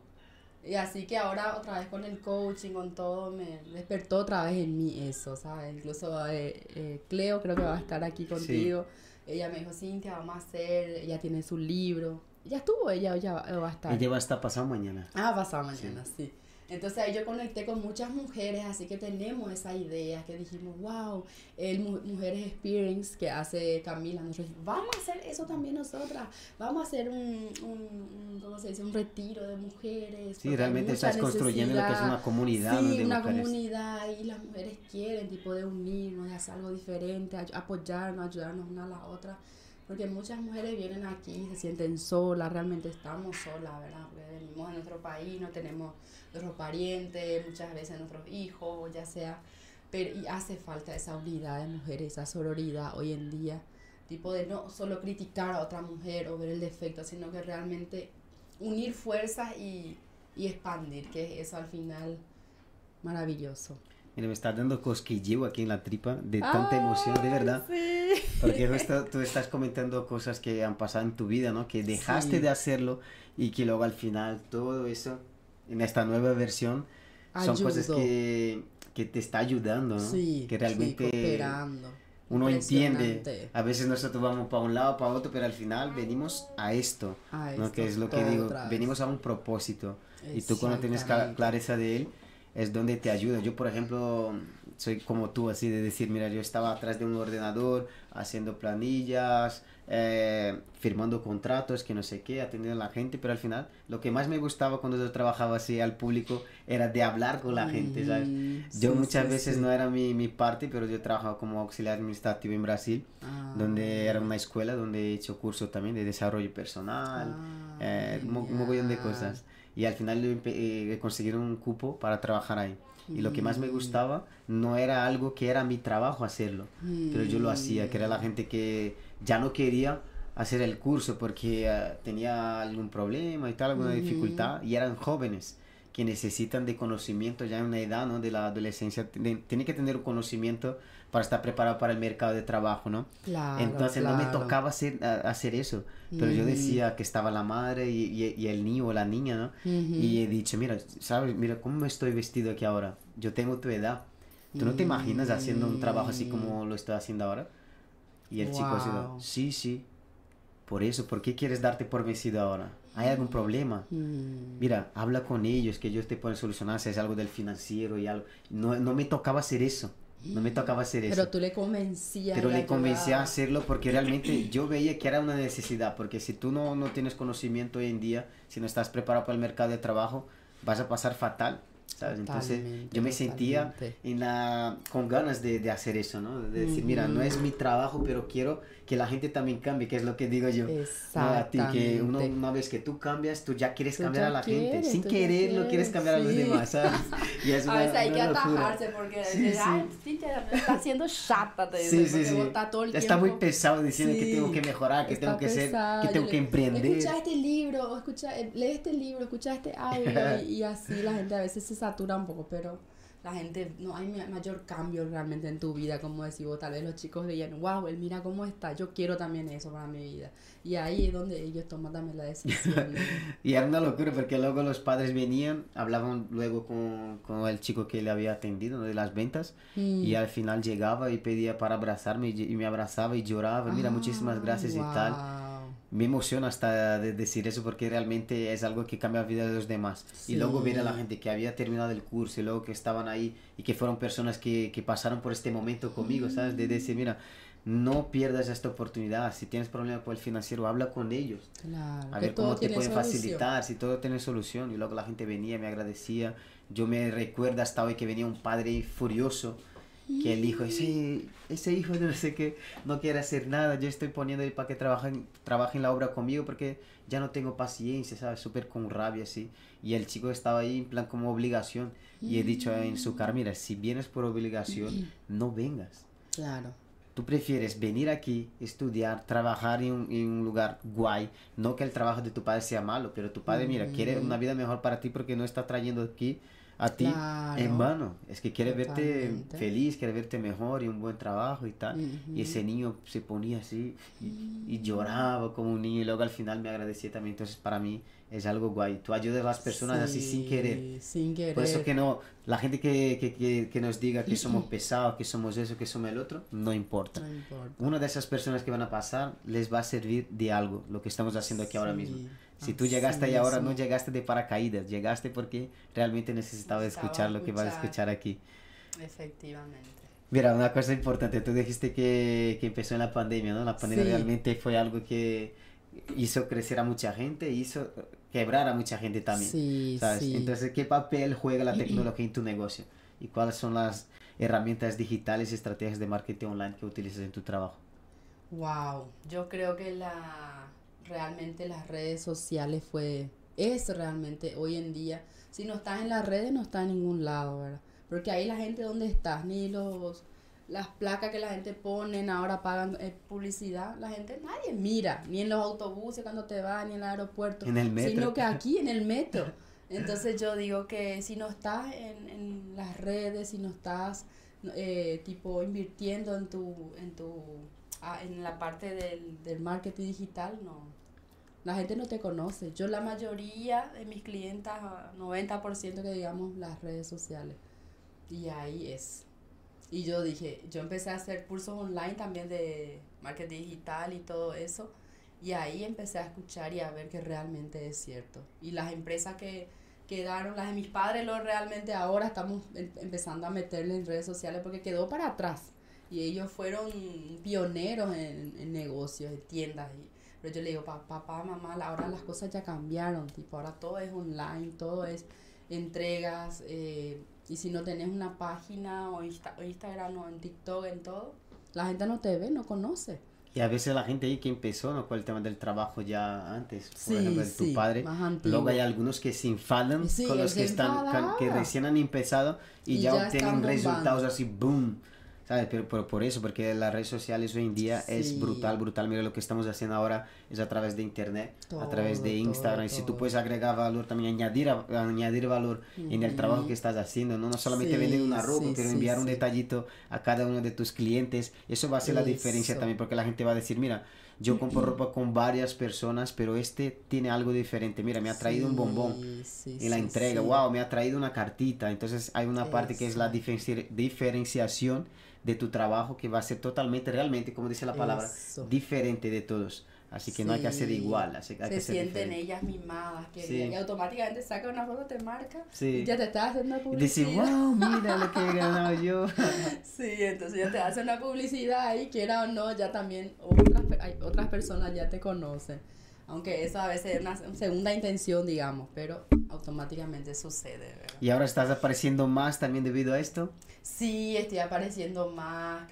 Y así que ahora otra vez con el coaching, con todo, me despertó otra vez en mí eso, ¿sabes? Incluso eh, eh, Cleo creo que va a estar aquí contigo. Ella me dijo, Cintia, vamos a hacer, ella tiene su libro. Ya estuvo ella, ya va, va a estar. Ella va a estar pasado mañana. Ah, pasado mañana, sí. Entonces ahí yo conecté con muchas mujeres, así que tenemos esa idea, que dijimos, wow, el Mujeres Experience que hace Camila, nosotros vamos a hacer eso también nosotras, vamos a hacer un, un, ¿cómo se dice? un retiro de mujeres. Sí, realmente estás construyendo lo que es una comunidad. Sí, una comunidad y las mujeres quieren tipo de unirnos, de hacer algo diferente, apoyarnos, ayudarnos una a la otra. Porque muchas mujeres vienen aquí se sienten solas, realmente estamos solas, ¿verdad? Porque venimos a nuestro país, no tenemos nuestros parientes, muchas veces nuestros hijos, ya sea, pero y hace falta esa unidad de mujeres, esa sororidad hoy en día, tipo de no solo criticar a otra mujer o ver el defecto, sino que realmente unir fuerzas y, y expandir, que es eso al final maravilloso. Mira, me está dando cosquilleo aquí en la tripa de tanta emoción, de verdad. Sí. Porque tú estás comentando cosas que han pasado en tu vida, ¿no? Que dejaste de hacerlo y que luego al final todo eso en esta nueva versión son cosas que, que, te está ayudando, ¿no? Sí, que realmente uno entiende. A veces nosotros vamos para un lado, para otro, pero al final venimos a esto, ¿no? Que es lo que digo, venimos a un propósito. Y tú cuando tienes clareza de él, es donde te ayuda. Yo, por ejemplo, soy como tú, así de decir, mira, yo estaba atrás de un ordenador haciendo planillas, eh, firmando contratos, que no sé qué, atendiendo a la gente, pero al final lo que más me gustaba cuando yo trabajaba así al público era de hablar con la gente, ¿sabes? Mm, yo muchas veces no era mi, mi, parte, pero yo trabajaba como auxiliar administrativo en Brasil, ah. donde era una escuela donde he hecho cursos también de desarrollo personal, ah, eh, un montón de cosas. Y al final eh, conseguí un cupo para trabajar ahí. Y lo que más me mm. gustaba no era algo que era mi trabajo hacerlo, pero yo lo hacía, que era la gente que ya no quería hacer el curso porque ah, tenía algún problema y tal, alguna dificultad, y eran jóvenes que necesitan de conocimiento ya en una edad ¿no? de la adolescencia, tienen que tener un conocimiento para estar preparado para el mercado de trabajo, ¿no? Claro, Entonces no me tocaba hacer, hacer eso, pero yo decía que estaba la madre y, y, el niño o la niña, ¿no? Y he dicho, mira, ¿sabes? Mira cómo me estoy vestido aquí ahora. Yo tengo tu edad. ¿Tú no te imaginas haciendo un trabajo así como lo estoy haciendo ahora? Y el chico ha sido, sí, sí. Por eso, ¿por qué quieres darte por vencido ahora? ¿Hay algún problema? Mm. Mira, habla con ellos, que ellos te pueden solucionar si es algo del financiero y algo. No, no me tocaba hacer eso. No me tocaba hacer eso. Pero tú le convencías. Pero le convencí a hacerlo porque realmente yo veía que era una necesidad. Porque si tú no, no tienes conocimiento hoy en día, si no estás preparado para el mercado de trabajo, vas a pasar fatal. Entonces yo me sentía en la, con ganas de, de hacer eso, ¿no? De decir, mira, no es mi trabajo, pero quiero que la gente también cambie, que es lo que digo yo. A ti, que uno, una vez que tú cambias, tú ya quieres cambiar a la gente. Sin querer, no quieres cambiar a los demás, ¿sabes? Y es a veces hay que atajarse porque sí, sí. está haciendo chata, te sí, sí, sí. Está, todo el está muy pesado diciendo que tengo que mejorar, que tengo que ser, que tengo que emprender. Escucha este libro, o escucha, eh, lee este libro, escucha este audio y, y así la gente a veces se satura un poco, pero la gente, no hay mayor cambio realmente en tu vida, como decimos, tal vez los chicos veían, wow, él mira cómo está, yo quiero también eso para mi vida. Y ahí es donde ellos toman también la decisión. y era una locura porque luego los padres venían, hablaban luego con, con el chico que le había atendido de las ventas y mm. al final llegaba y pedía para abrazarme y, me abrazaba y lloraba, mira, muchísimas gracias y tal me emociona hasta de decir eso porque realmente es algo que cambia la vida de los demás. Y luego ver a la gente que había terminado el curso y luego que estaban ahí y que fueron personas que, que pasaron por este momento conmigo, ¿sabes? De decir, mira, no pierdas esta oportunidad. Si tienes problemas con el financiero, habla con ellos. Claro, a ver cómo te pueden facilitar, si todo tiene solución. Y luego la gente venía, me agradecía. Yo me recuerdo hasta hoy que venía un padre furioso que el hijo, ese, ese hijo de no sé qué, no quiere hacer nada, yo estoy poniendo para que trabaje, trabaje en la obra conmigo porque ya no tengo paciencia, ¿sabes? Súper con rabia, así. Y el chico estaba ahí en plan como obligación. Y he dicho en su cara, mira, si vienes por obligación, no vengas. Claro. Tú prefieres venir aquí, estudiar, trabajar en un, en un, lugar guay. No que el trabajo de tu padre sea malo, pero tu padre, mira, quiere una vida mejor para ti porque no está trayendo aquí a ti en vano. Es que quiere verte feliz, quiere verte mejor y un buen trabajo y tal. Y ese niño se ponía así y, lloraba como un niño y luego al final me agradecía también. Entonces para mí es algo guay. Tú ayudas a las personas así sin querer. Sin querer. Por eso que no, la gente que, que, que, nos diga que somos pesados, que somos eso, que somos el otro, no importa. no importa. Una de esas personas que van a pasar les va a servir de algo, lo que estamos haciendo aquí ahora mismo Si tú llegaste ahí ahora, no llegaste de paracaídas, llegaste porque realmente necesitaba escuchar lo que vas a escuchar aquí. Efectivamente. Mira, una cosa importante, tú dijiste que, que empezó en la pandemia, ¿no? La pandemia realmente fue algo que hizo crecer a mucha gente, hizo quebrar a mucha gente también. Sí, Sí. Entonces, ¿qué papel juega la tecnología en tu negocio? ¿Y cuáles son las herramientas digitales y estrategias de marketing online que utilizas en tu trabajo? Wow, yo creo que la realmente las redes sociales fue es realmente hoy en día. Si no estás en las redes no estás en ningún lado, ¿verdad? Porque ahí la gente, ¿dónde estás? Ni los las placas que la gente pone, ahora pagan eh, publicidad, la gente nadie mira, ni en los autobuses cuando te va, ni en el aeropuerto, en el metro. sino que aquí en el metro. Entonces yo digo que si no estás en, en las redes, si no estás eh, tipo invirtiendo en tu, en tu, ah, en la parte del, del marketing digital, no, la gente no te conoce. Yo la mayoría de mis clientas, 90% que digamos las redes sociales. Y ahí es. Y yo dije, yo empecé a hacer cursos online también de marketing digital y todo eso. Y ahí empecé a escuchar y a ver que realmente es cierto. Y las empresas que quedaron, las de mis padres, lo realmente ahora estamos em, empezando a meterle en redes sociales porque quedó para atrás. Y ellos fueron pioneros en, en negocios, en tiendas. Y, pero yo le digo, papá, mamá, ahora las cosas ya cambiaron. Tipo, ahora todo es online, todo es entregas. Eh, y si no tenés una página o, Instagram o en TikTok, en todo, la gente no te ve, no conoce. Y a veces la gente ahí que empezó, ¿no? Con el tema del trabajo ya antes, por ejemplo, de tu padre. Luego hay algunos que se enfadan con los que están, que recién han empezado y, ya, obtienen resultados así, boom. ¿Sabes? Pero, por eso, porque las redes sociales hoy en día es brutal, brutal. Mira lo que estamos haciendo ahora es a través de internet, a través de Instagram. y si tú puedes agregar valor, también añadir, añadir valor en el trabajo que estás haciendo, no, no solamente vender una ropa, pero enviar un detallito a cada uno de tus clientes. Eso va a ser la diferencia también, porque la gente va a decir, mira, yo compro ropa con varias personas, pero este tiene algo diferente. Mira, me ha traído un bombón en la entrega. Wow, me ha traído una cartita. Entonces hay una parte que es la diferenciación de tu trabajo que va a ser totalmente, realmente, como dice la palabra, diferente de todos. Así que no hay que hacer igual. Así que Se sienten ellas mimadas, que y automáticamente saca una foto, te marca y ya te está haciendo una publicidad. Dice, wow, mira lo que he ganado yo. sí, entonces ya te hace una publicidad ahí, quiera o no, ya también otras, otras personas ya te conocen. Aunque eso a veces es una segunda intención, digamos, pero automáticamente sucede. ¿verdad? ¿Y ahora estás apareciendo más también debido a esto? Sí, estoy apareciendo más,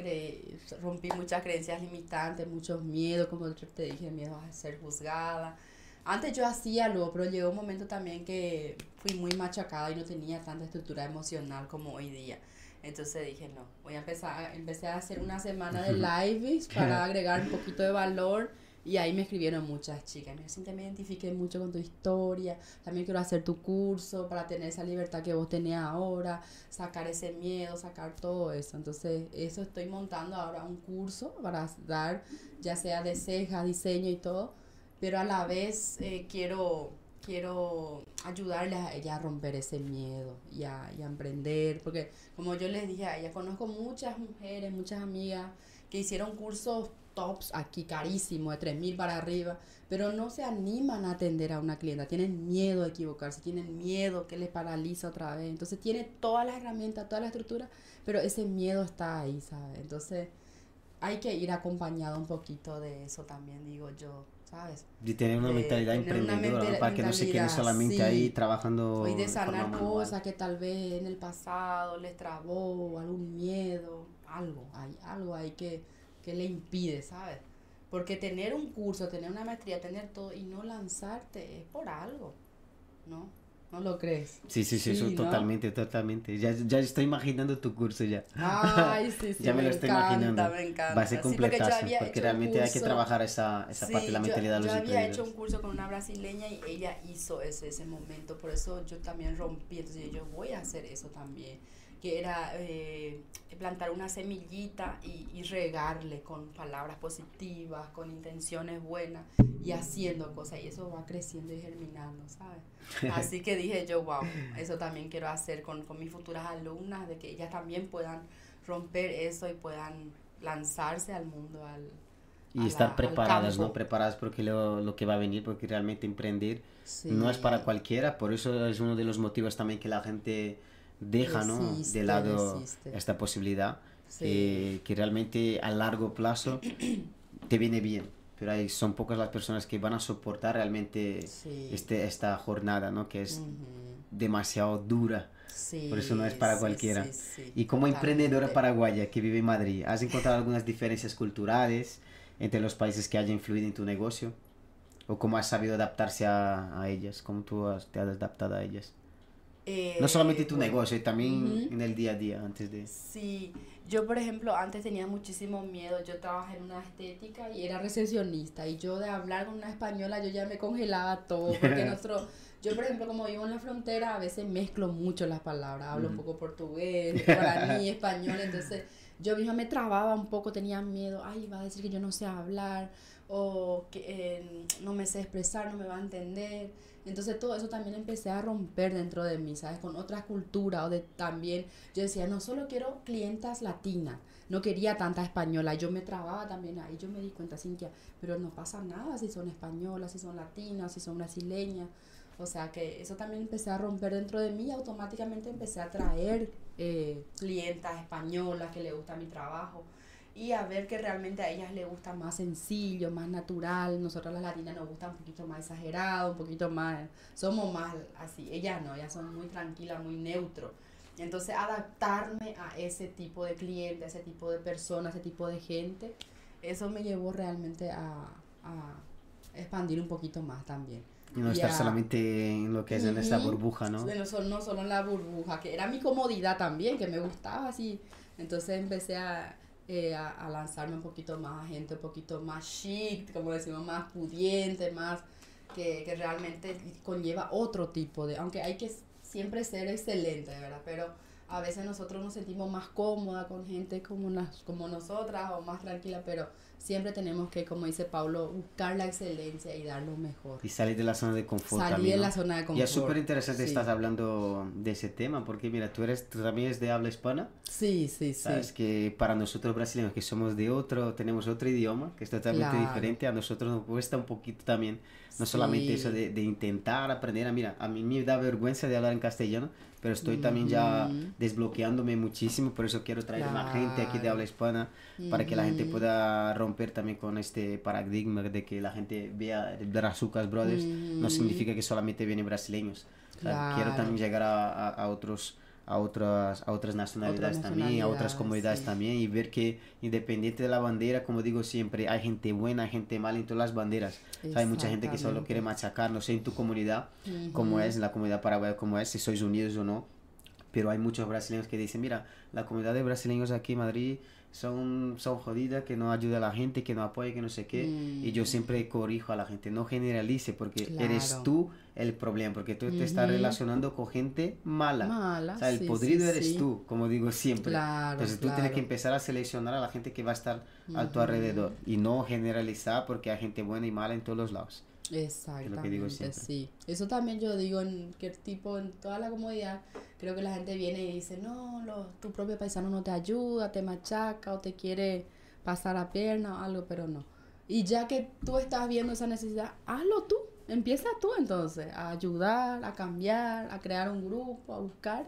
rompí muchas creencias limitantes, muchos miedos, como te dije, miedo a ser juzgada. Antes yo hacía lo, pero llegó un momento también que fui muy machacada y no tenía tanta estructura emocional como hoy día. Entonces dije, no, voy a empezar, empecé a hacer una semana de lives para agregar un poquito de valor y ahí me escribieron muchas chicas. Me dijeron, me identifiqué mucho con tu historia. También quiero hacer tu curso para tener esa libertad que vos tenés ahora, sacar ese miedo, sacar todo eso. Entonces, eso estoy montando ahora un curso para dar, ya sea de cejas, diseño y todo. Pero a la vez eh, quiero quiero ayudarles a ella a romper ese miedo y a, y a emprender, porque como yo les dije a ella, conozco muchas mujeres, muchas amigas que hicieron cursos tops aquí carísimos, de 3 mil para arriba, pero no se animan a atender a una clienta, tienen miedo de equivocarse, tienen miedo que les paraliza otra vez, entonces tiene todas las herramientas, toda la estructura, pero ese miedo está ahí, ¿sabes? Entonces hay que ir acompañado un poquito de eso también, digo yo. ¿sabes? Y tener una mentalidad emprendedora, para que no se queden solamente ahí trabajando. Y de sanar cosas que tal vez en el pasado les trabó, algún miedo, algo, hay algo hay que que le impide, ¿sabes? Porque tener un curso, tener una maestría, tener todo y no lanzarte es por algo, ¿no? ¿No lo crees? Sí, sí, sí, eso totalmente, totalmente. Ya, ya estoy imaginando tu curso ya. Ay, sí, sí. ya me, lo estoy imaginando. Me encanta. Va a ser completazo, porque, realmente hay que trabajar esa, esa parte de la mentalidad de los Yo había hecho un curso con una brasileña y ella hizo ese, ese momento, por eso yo también rompí, entonces yo voy a hacer eso también que era eh, plantar una semillita y, y, regarle con palabras positivas, con intenciones buenas y haciendo cosas. Y eso va creciendo y germinando, ¿sabes? Así que dije yo, wow, eso también quiero hacer con, con mis futuras alumnas, de que ellas también puedan romper eso y puedan lanzarse al mundo, al, Y la- estar al preparadas, ¿no? Preparadas porque lo, lo que va a venir, porque realmente emprender Sí. no es para cualquiera, por eso es uno de los motivos también que la gente deja, ¿no? De lado esta posibilidad, Sí. eh, que realmente a largo plazo te viene bien, pero hay, son pocas las personas que van a soportar realmente Sí. este, esta jornada, ¿no? Que es demasiado dura. Sí, Por eso no es para sí, cualquiera. sí, Y como emprendedora paraguaya que vive en Madrid, ¿has encontrado algunas diferencias culturales entre los países que haya influido en tu negocio? ¿O cómo has sabido adaptarse a, a ellas? ¿Cómo tú has- te has adaptado a ellas? Eh, No solamente tu bueno, negocio, también en el día a día, antes de... Sí, yo por ejemplo antes tenía muchísimo miedo, yo trabajé en una estética y era recepcionista y yo de hablar con una española yo ya me congelaba todo porque nosotros, yo por ejemplo como vivo en la frontera a veces mezclo mucho las palabras, hablo un poco portugués, guaraní, español, entonces yo misma me trababa un poco, tenía miedo, ay va a decir que yo no sé hablar o que eh, no me sé expresar, no me va a entender. Entonces todo eso también empecé a romper dentro de mí, ¿sabes? Con otra cultura o de también, yo decía, no solo quiero clientas latinas, no quería tanta española, yo me trababa también ahí, yo me di cuenta, Cintia, pero no pasa nada si son españolas, si son latinas, si son brasileñas, o sea que eso también empecé a romper dentro de mí y automáticamente empecé a traer eh, clientas españolas que le gusta mi trabajo y a ver que realmente a ellas les gusta más sencillo, más natural. Nosotros las latinas nos gusta un poquito más exagerado, un poquito más, somos más así. Ellas no, ellas son muy tranquilas, muy neutro. Entonces adaptarme a ese tipo de cliente, a ese tipo de personas, a ese tipo de gente, eso me llevó realmente a, a expandir un poquito más también. Y no Y estar a- solamente en lo que es en esta burbuja, ¿no? No, solo, no solo en la burbuja, que era mi comodidad también, que me gustaba así. Entonces empecé a, eh, a, a lanzarme un poquito más a gente un poquito más chic, como decimos, más pudiente, más que, que realmente conlleva otro tipo de, aunque hay que siempre ser excelente, ¿verdad? Pero a veces nosotros nos sentimos más cómoda con gente como, nas- como nosotras o más tranquila, pero siempre tenemos que, como dice Pablo, buscar la excelencia y dar lo mejor. Y salir de la zona de confort Salir también, de ¿no? la zona de confort. Y es súper interesante sí. estás hablando de ese tema, porque mira, tú, eres, tú también eres de habla hispana, Sí, sí, sí. sabes que para nosotros brasileños que somos de otro, tenemos otro idioma que es totalmente Claro. diferente, a nosotros nos cuesta un poquito también, no solamente Sí. eso de, de intentar aprender, a, mira, a mí me da vergüenza de hablar en castellano, pero estoy también ya desbloqueándome muchísimo, por eso quiero traer más gente aquí de Claro. habla hispana, para que la gente pueda romper también con este paradigma de que la gente vea Brazucas Brothers, no significa que solamente vienen brasileños. Quiero Claro. también llegar a, a- a otros a otras a otras nacionalidades también, a otras comunidades sí. también y ver que independiente de la bandera, como digo siempre, hay gente buena, hay gente mala en todas las banderas. O sea, hay mucha gente que solo quiere machacar, no sé en tu comunidad como Ujú. es, en la comunidad paraguaya como es, si sois unidos o no. Pero hay muchos brasileños que dicen, mira, la comunidad de brasileños aquí en Madrid son, son jodidas, que no ayuda a la gente, que no apoya, que no sé qué. Y yo Mm. siempre corrijo a la gente, no generalice, porque eres Claro. tú el problema, porque tú te estás relacionando con gente mala. Mala, O sea, el sí, podrido sí, eres sí. tú, como digo siempre. Claro, Entonces tú tienes que claro. empezar a seleccionar a la gente que va a estar a tu alrededor y no generalizar porque hay gente buena y mala en todos los lados. Exactamente, lo que digo siempre. sí. Eso también yo digo en que tipo en toda la comodidad, creo que la gente viene y dice, no, lo- tu propio paisano no te ayuda, te machaca o te quiere pasar a pierna o algo, pero no. Y ya que tú estás viendo esa necesidad, hazlo tú. Empieza tú entonces a ayudar, a cambiar, a crear un grupo, a buscar.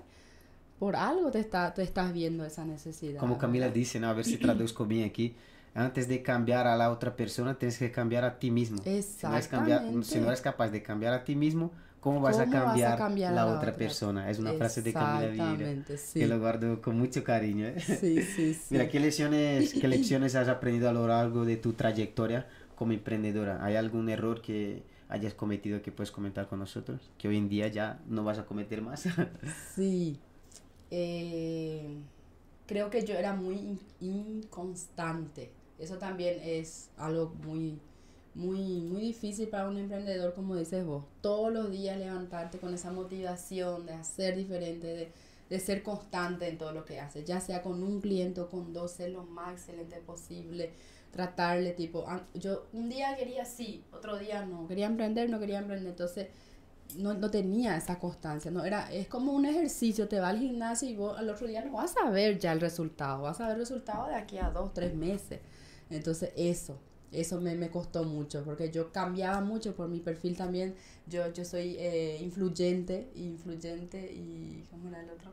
Por algo te, está, te estás viendo esa necesidad. Como Camila dice, ¿no? a ver si traduzco bien aquí. Antes de cambiar a la otra persona, tienes que cambiar a ti mismo. Si no, eres cambiar- si no Exactamente. eres capaz de cambiar a ti mismo, ¿cómo vas, a, ¿Cómo vas a cambiar cambiar a la, la otra otra? persona? Es una frase de Camila Vieira. Exactamente, sí. Que lo guardo con mucho cariño. ¿eh? Sí, sí, sí. Mira, ¿qué lecciones, ¿qué lecciones has aprendido a lo largo de tu trayectoria como emprendedora? ¿Hay algún error que hayas cometido que puedes comentar con nosotros? Que hoy en día ya no vas a cometer más. Sí. Eh, creo que yo era muy in- inconstante. Eso también es algo muy, muy, muy difícil para un emprendedor, como dices vos. Todos los días levantarte con esa motivación de hacer diferente, de, de ser constante en todo lo que haces, ya sea con un cliente o con dos, ser lo más excelente posible, tratarle tipo, yo un día quería sí, otro día no, quería emprender, no quería emprender, entonces no, no tenía esa constancia, no era, es como un ejercicio, te vas al gimnasio y vos al otro día no vas a ver ya el resultado, vas a ver el resultado de aquí a dos, tres meses. Entonces eso, eso me, me costó mucho, porque yo cambiaba mucho por mi perfil también. Yo, yo soy eh, influyente, influyente y... ¿Cómo era el otro?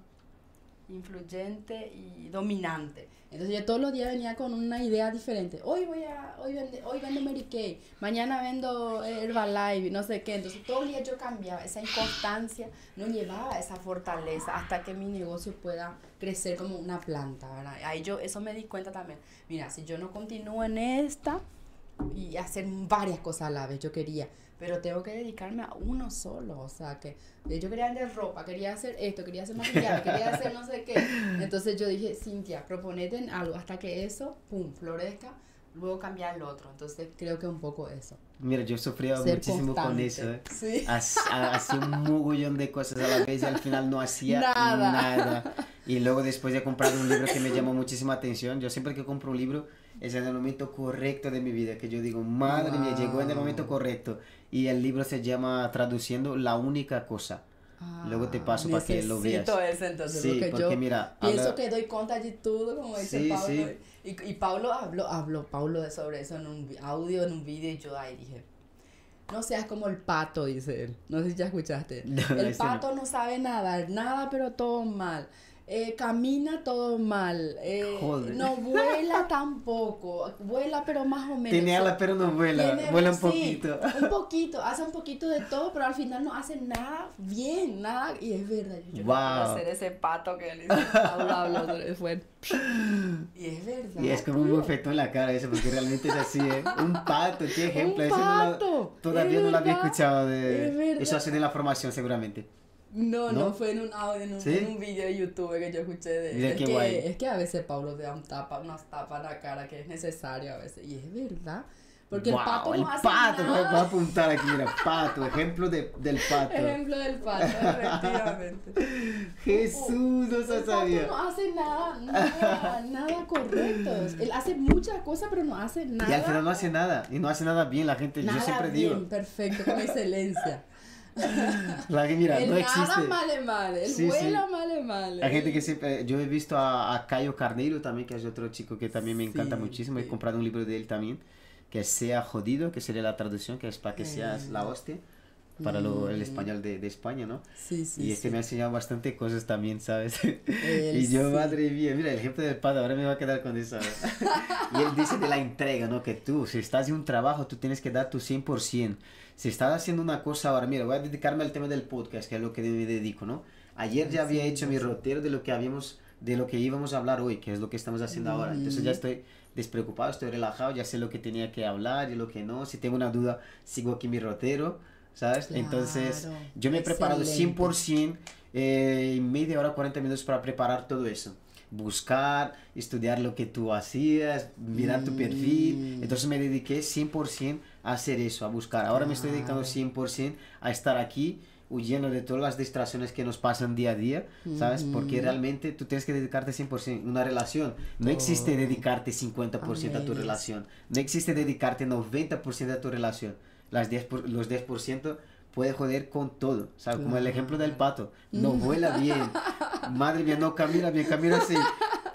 Influyente y dominante. Entonces yo todos los días venía con una idea diferente. Hoy voy a, hoy, vende, hoy vendo Mary Kay, mañana vendo Herbalife, no sé qué. Entonces todo el día yo cambiaba, esa inconstancia no llevaba esa fortaleza hasta que mi negocio pueda crecer como una planta, ¿verdad? Ahí yo, eso me di cuenta también. Mira, si yo no continúo en esta y hacer varias cosas a la vez, yo quería pero tengo que dedicarme a uno solo, o sea, que yo quería vender ropa, quería hacer esto, quería hacer maquillaje, quería hacer no sé qué. Entonces yo dije, Cintia, proponete en algo hasta que eso, pum, florezca, luego cambiar el otro. Entonces creo que un poco eso. Mira, yo sufría muchísimo con eso. ¿eh? ¿Sí? Hacía un mogollón de cosas a la vez y al final no hacía nada. nada. Y luego después de comprar un libro que me llamó muchísima atención, yo siempre que compro un libro es en el momento correcto de mi vida, que yo digo, madre mía, llegó en el momento correcto. Y el libro se llama Traduciendo la única cosa. Luego te paso para que lo veas. ese entonces, sí, porque, yo mira, pienso que doy cuenta de todo, como dice sí, Pablo. Sí. Y, y Pablo habló, habló Pablo sobre eso en un audio, en un video, y yo ahí dije, no seas como el pato, dice él. No sé si ya escuchaste. el pato no. sabe nada, nada, pero todo mal eh, camina todo mal, eh, no vuela tampoco, vuela pero más o menos. Tiene alas pero no vuela, vuela un poquito. Un poquito, hace un poquito de todo, pero al final no hace nada bien, nada, y es verdad, yo, wow. hacer ese pato que le fue... Y es verdad. Y es como un bofetón en la cara eso, porque realmente es así, ¿eh? Un pato, qué ejemplo. Un pato, todavía no lo había escuchado de... Eso hace de la formación seguramente. No, no, fue en un audio, en un, en un video de YouTube que yo escuché de es, que, es que a veces Pablo te da un tapa, unas tapas en la cara que es necesario a veces. Y es verdad. Porque el pato no el hace pato, nada. Voy a apuntar aquí, mira, pato, ejemplo de, del pato. Ejemplo del pato, efectivamente. Jesús, no se sabía. El pato no hace nada, nada, nada correcto. Él hace muchas cosas, pero no hace nada. Y al final no hace nada, y no hace nada bien, la gente, nada yo siempre bien, digo. perfecto, con excelencia. La que mira, el no existe. nada male male, el sí, vuela sí. male male. Hay gente que siempre, yo he visto a, a Cayo Carneiro también, que es otro chico que también me encanta sí, muchísimo. He comprado un libro de él también, que Sea Jodido, que sería la traducción, que es para que seas la hostia para lo, el español de, de, España, ¿no? Sí, sí. Y este me ha enseñado bastante cosas también, ¿sabes? y yo, madre mía, mira, el ejemplo del padre, ahora me va a quedar con eso. y él dice de la entrega, ¿no? Que tú, si estás en un trabajo, tú tienes que dar tu 100%. Si estás haciendo una cosa ahora, mira, voy a dedicarme al tema del podcast, que es lo que me dedico, ¿no? Ayer ya había hecho mi rotero de lo que habíamos, de lo que íbamos a hablar hoy, que es lo que estamos haciendo ahora. Entonces ya estoy despreocupado, estoy relajado, ya sé lo que tenía que hablar y lo que no. Si tengo una duda, sigo aquí mi rotero ¿sabes? Entonces, yo me he preparado 100% eh, media hora, 40 minutos para preparar todo eso. Buscar, estudiar lo que tú hacías, mirar tu perfil. Mm. Entonces me dediqué 100% a hacer eso, a buscar. Ahora me estoy dedicando 100% a estar aquí huyendo de todas las distracciones que nos pasan día a día, ¿sabes? Porque realmente tú tienes que dedicarte 100% a una relación. No existe dedicarte 50% a tu relación. No existe dedicarte 90% a tu relación las 10 los 10% puede joder con todo, ¿sabes? Como el ejemplo del pato, no vuela bien, madre mía, no camina bien, camina así.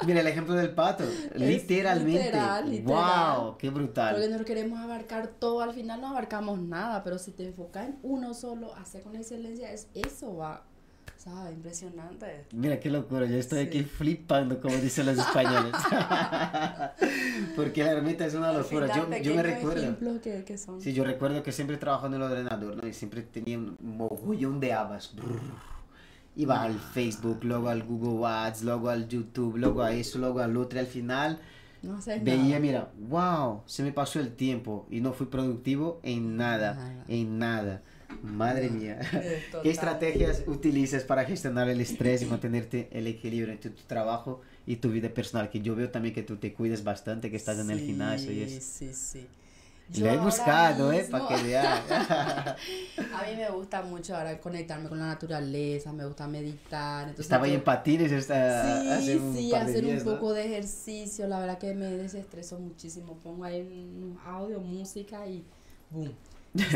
Mira el ejemplo del pato, literalmente. Literal, literal. ¡Wow! ¡Qué brutal! Porque no queremos abarcar todo, al final no abarcamos nada, pero si te enfocas en uno solo, hacer con excelencia, es eso va ¿Sabes? Impresionante. Mira qué locura, yo estoy aquí flipando, como dicen los españoles. Porque la ermita es una locura. Yo, yo me recuerdo. Que, que son. Sí, yo recuerdo que siempre trabajo en el ordenador, ¿no? Y siempre tenía un mogollón de habas. Iba al Facebook, luego al Google Ads, luego al YouTube, luego a eso, luego al otro. Y al final no sé veía, mira, wow, se me pasó el tiempo y no fui productivo en nada, en nada. Madre mía. ¿Qué estrategias utilizas para gestionar el estrés y mantenerte el equilibrio entre tu trabajo y tu vida personal? Que yo veo también que tú te cuidas bastante, que estás en el gimnasio y eso. Sí, sí. Lo he buscado, ¿eh? Para que veas. a mí me gusta mucho ahora conectarme con la naturaleza, me gusta meditar. Entonces Estaba ahí en patines esta, sí, sí, hacer un poco de ejercicio. La verdad que me desestreso muchísimo. Pongo ahí un audio, música y boom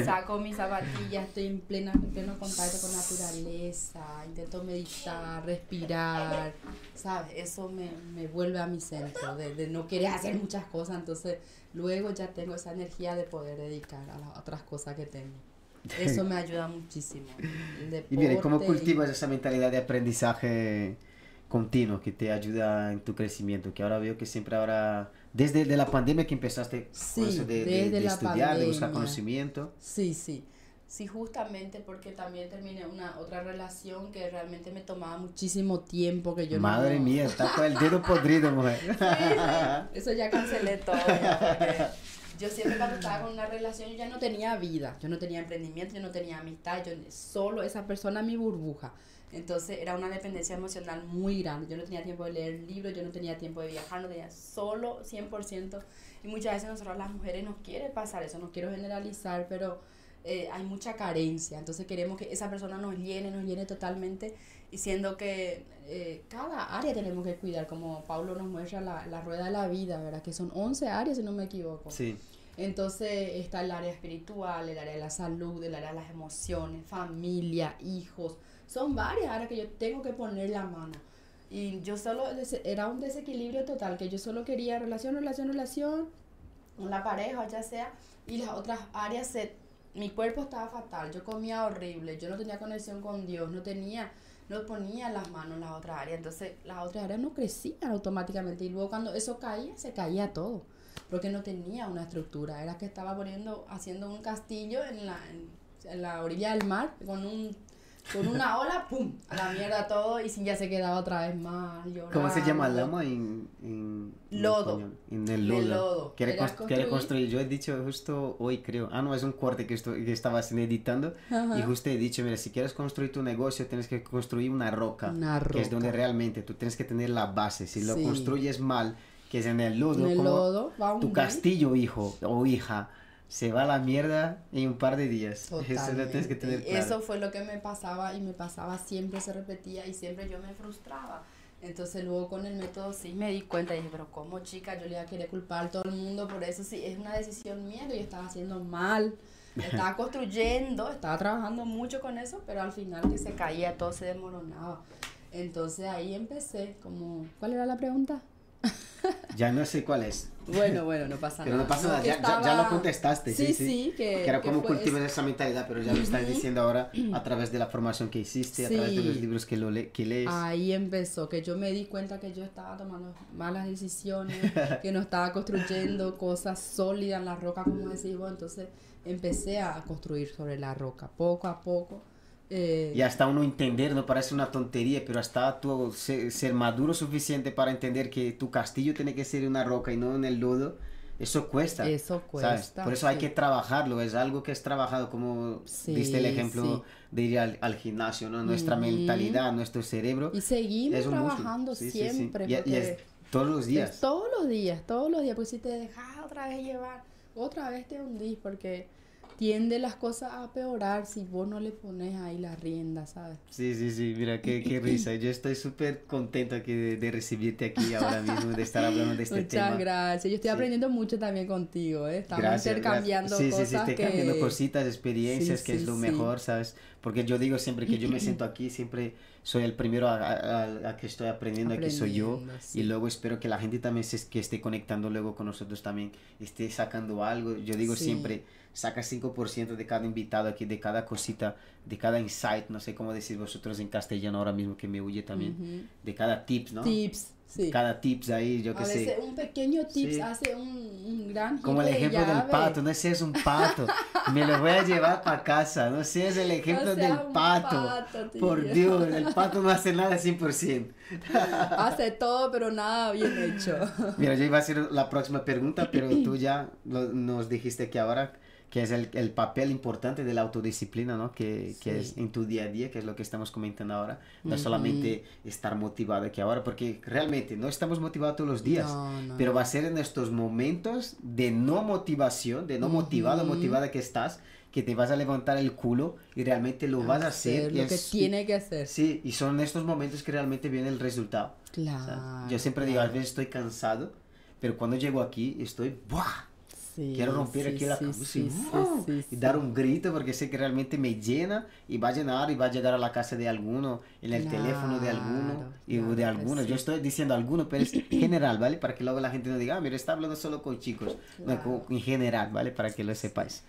saco mis zapatillas, estoy en, plena, en pleno contacto con naturaleza, intento meditar, respirar, ¿sabes? Eso me, me vuelve a mi centro, de, de, no querer hacer muchas cosas, entonces luego ya tengo esa energía de poder dedicar a las otras cosas que tengo. Eso me ayuda muchísimo. y mire, ¿cómo cultivas esa mentalidad de aprendizaje continuo que te ayuda en tu crecimiento? Que ahora veo que siempre ahora desde de la pandemia que empezaste sí, eso de, de, de estudiar, de buscar conocimiento. Sí, sí. Sí, justamente porque también terminé una otra relación que realmente me tomaba muchísimo tiempo que yo Madre no... mía, está con el dedo podrido, mujer. Sí, sí. Eso ya cancelé todo. ya, yo siempre cuando estaba con una relación yo ya no tenía vida, yo no tenía emprendimiento, yo no tenía amistad, yo solo esa persona mi burbuja. Entonces era una dependencia emocional muy grande. Yo no tenía tiempo de leer libros, yo no tenía tiempo de viajar, no tenía solo 100%. Y muchas veces nosotros las mujeres nos quiere pasar eso, no quiero generalizar, pero eh, hay mucha carencia. Entonces queremos que esa persona nos llene, nos llene totalmente, y siendo que eh, cada área tenemos que cuidar, como Pablo nos muestra la, la rueda de la vida, ¿verdad? Que son 11 áreas, si no me equivoco. Sí. Entonces está el área espiritual, el área de la salud, el área de las emociones, familia, hijos. Son varias áreas que yo tengo que poner la mano. Y yo solo, era un desequilibrio total, que yo solo quería relación, relación, relación, con la pareja, ya sea, y las otras áreas, se, mi cuerpo estaba fatal, yo comía horrible, yo no tenía conexión con Dios, no tenía, no ponía las manos en las otras áreas, entonces las otras áreas no crecían automáticamente, y luego cuando eso caía, se caía todo porque no tenía una estructura, era que estaba poniendo, haciendo un castillo en la, en, en la orilla del mar con un con una ola, ¡pum! A la mierda todo y si ya se quedaba otra vez más llorando. ¿Cómo se llama lama en, en, en Lodo. En el lodo. El lodo. Quiere, cons- construir- construir. Yo he dicho justo hoy, creo. Ah, no, es un corte que, estoy, que estaba haciendo editando. Ajá. Y justo he dicho, mira, si quieres construir tu negocio, tienes que construir una roca. Una Que es donde roca. realmente tú tienes que tener la base. Si lo Sí. construyes mal, que es en el lodo, En el como lodo va a tu castillo, hijo o hija, se va a la mierda en un par de días. Eso lo tienes que Totalmente. tener Y claro. Eso fue lo que me pasaba y me pasaba siempre, se repetía y siempre yo me frustraba. Entonces luego con el método sí me di cuenta y dije, pero como chica yo le iba a querer culpar a todo el mundo por eso, sí, es una decisión mía que yo estaba haciendo mal. Estaba construyendo, estaba trabajando mucho con eso, pero al final que se caía, todo se desmoronaba. Entonces ahí empecé, como, ¿cuál era la pregunta? Ya no sé cuál es. Bueno, bueno, no pasa Pero nada. no pasa nada, ya, ya- ya estaba- lo contestaste. Sí, Sí, sí. sí, que, Que era fue cultivas eso. esa mentalidad, pero ya lo estás diciendo ahora a través de la formación que hiciste, a través de los Sí. libros que, lo le- que lees. Ahí empezó, que yo me di cuenta que yo estaba tomando malas decisiones, que no estaba construyendo cosas sólidas en la roca, como decís vos, entonces empecé a construir sobre la roca, poco a poco. Eh, Y hasta uno entender, no parece una tontería, pero hasta tú ser, ser maduro suficiente para entender que tu castillo tiene que ser una roca y no en el lodo, eso cuesta. Eso ¿sabes? cuesta, Por eso hay sí. que trabajarlo, es algo que es trabajado, como Sí, diste el ejemplo sí. de ir al, al gimnasio, ¿no? Nuestra mentalidad, nuestro cerebro. y seguimos es trabajando siempre. Y- y es todos los es días. todos los días, todos los días, porque si te dejas otra vez llevar, otra vez te hundís, porque tiende las cosas a peorar si vos no le pones ahí la rienda, ¿sabes? Sí, sí, sí, mira, qué, qué risa. Yo estoy súper contento aquí de, de recibirte aquí ahora mismo, de estar hablando de este Muchas tema. gracias. Yo estoy Sí. aprendiendo mucho también contigo, ¿eh? Estamos Gracias, intercambiando gracias. Sí, cosas sí, sí, que... intercambiando cositas, experiencias, Sí, que es lo mejor, ¿sabes? Porque yo digo siempre que yo me siento aquí, siempre soy el primero a, a- a que estoy aprendiendo, aquí soy yo. Aprendiendo. Y luego espero que la gente también se, que esté conectando luego con nosotros también, esté sacando algo. Yo digo siempre, saca 5% de cada invitado aquí, de cada cosita, de cada insight, no sé cómo decir vosotros en castellano ahora mismo que me huye también, Ujú. de cada tips, ¿no? Tips, sí. Cada tips ahí, yo veces sé. un pequeño tips Sí. hace un, un gran Como el giro de ejemplo del pato, no seas un pato, me lo voy a llevar para casa, no seas el ejemplo No del pato. pato. Por Dios, el pato no hace nada 100%. Hace todo, pero nada bien hecho. Mira, yo iba a hacer la próxima pregunta, pero tú ya lo- nos dijiste que ahora que es el, el papel importante de la autodisciplina, ¿no? Que, que Sí. es en tu día a día, que es lo que estamos comentando ahora. No Ujú. solamente estar motivado que ahora, porque realmente no estamos motivados todos los días. No, no. Pero va a ser en estos momentos de no motivación, de no motivado, Ujú. motivada que estás, que te vas a levantar el culo y realmente lo vas a hacer. y lo que es- tiene que hacer. Sí, y son estos momentos que realmente viene el resultado. Claro. ¿sabes? Yo siempre digo, a veces estoy cansado, pero cuando llego aquí estoy, ¡buah! Sí, quiero romper aquí la cabeza y, dar un grito porque sé que realmente me llena y va a llenar y va a llegar a la casa de alguno, en el teléfono de alguno y de alguno. Yo estoy diciendo alguno, pero es general, ¿vale? Para que luego la gente no diga, ah, mira, está hablando solo con chicos, no, en general, ¿vale? Para que lo sepáis.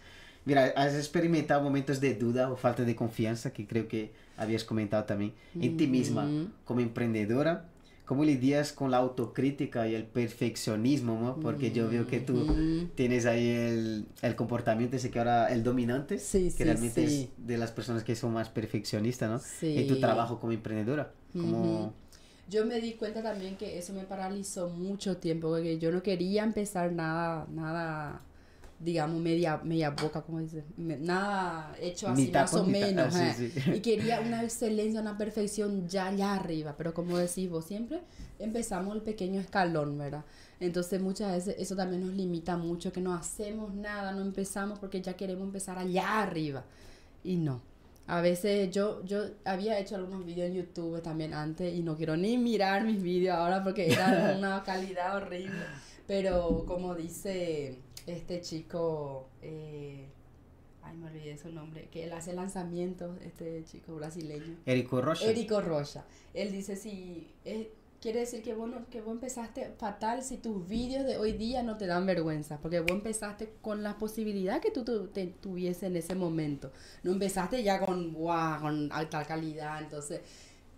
Mira, has experimentado momentos de duda o falta de confianza que creo que habías comentado también en ti misma como emprendedora ¿Cómo lidias con la autocrítica y el perfeccionismo? ¿no? Porque yo veo que tú tienes ahí el, el, comportamiento ese que ahora el dominante, sí, que realmente es de las personas que son más perfeccionistas, ¿no? En tu trabajo como emprendedora. Como... Yo me di cuenta también que eso me paralizó mucho tiempo, porque yo no quería empezar nada, nada digamos, media, media boca, como dice, nada hecho así más o menos. Ah, y quería una excelencia, una perfección ya allá arriba, pero como decís vos, siempre empezamos el pequeño escalón, ¿verdad? Entonces muchas veces eso también nos limita mucho, que no hacemos nada, no empezamos porque ya queremos empezar allá arriba. Y no. A veces yo, yo había hecho algunos vídeos en YouTube también antes y no quiero ni mirar mis vídeos ahora porque eran una calidad horrible. Pero como dice este chico, eh, ay me olvidé su nombre, que él hace lanzamientos, este chico brasileño. Érico Rocha. Érico Rocha. Él dice, si, eh, quiere decir que vos, que vos empezaste fatal si tus vídeos de hoy día no te dan vergüenza, porque vos empezaste con la posibilidad que tú te, tuviese en ese momento. No empezaste ya con, wow, con alta calidad, entonces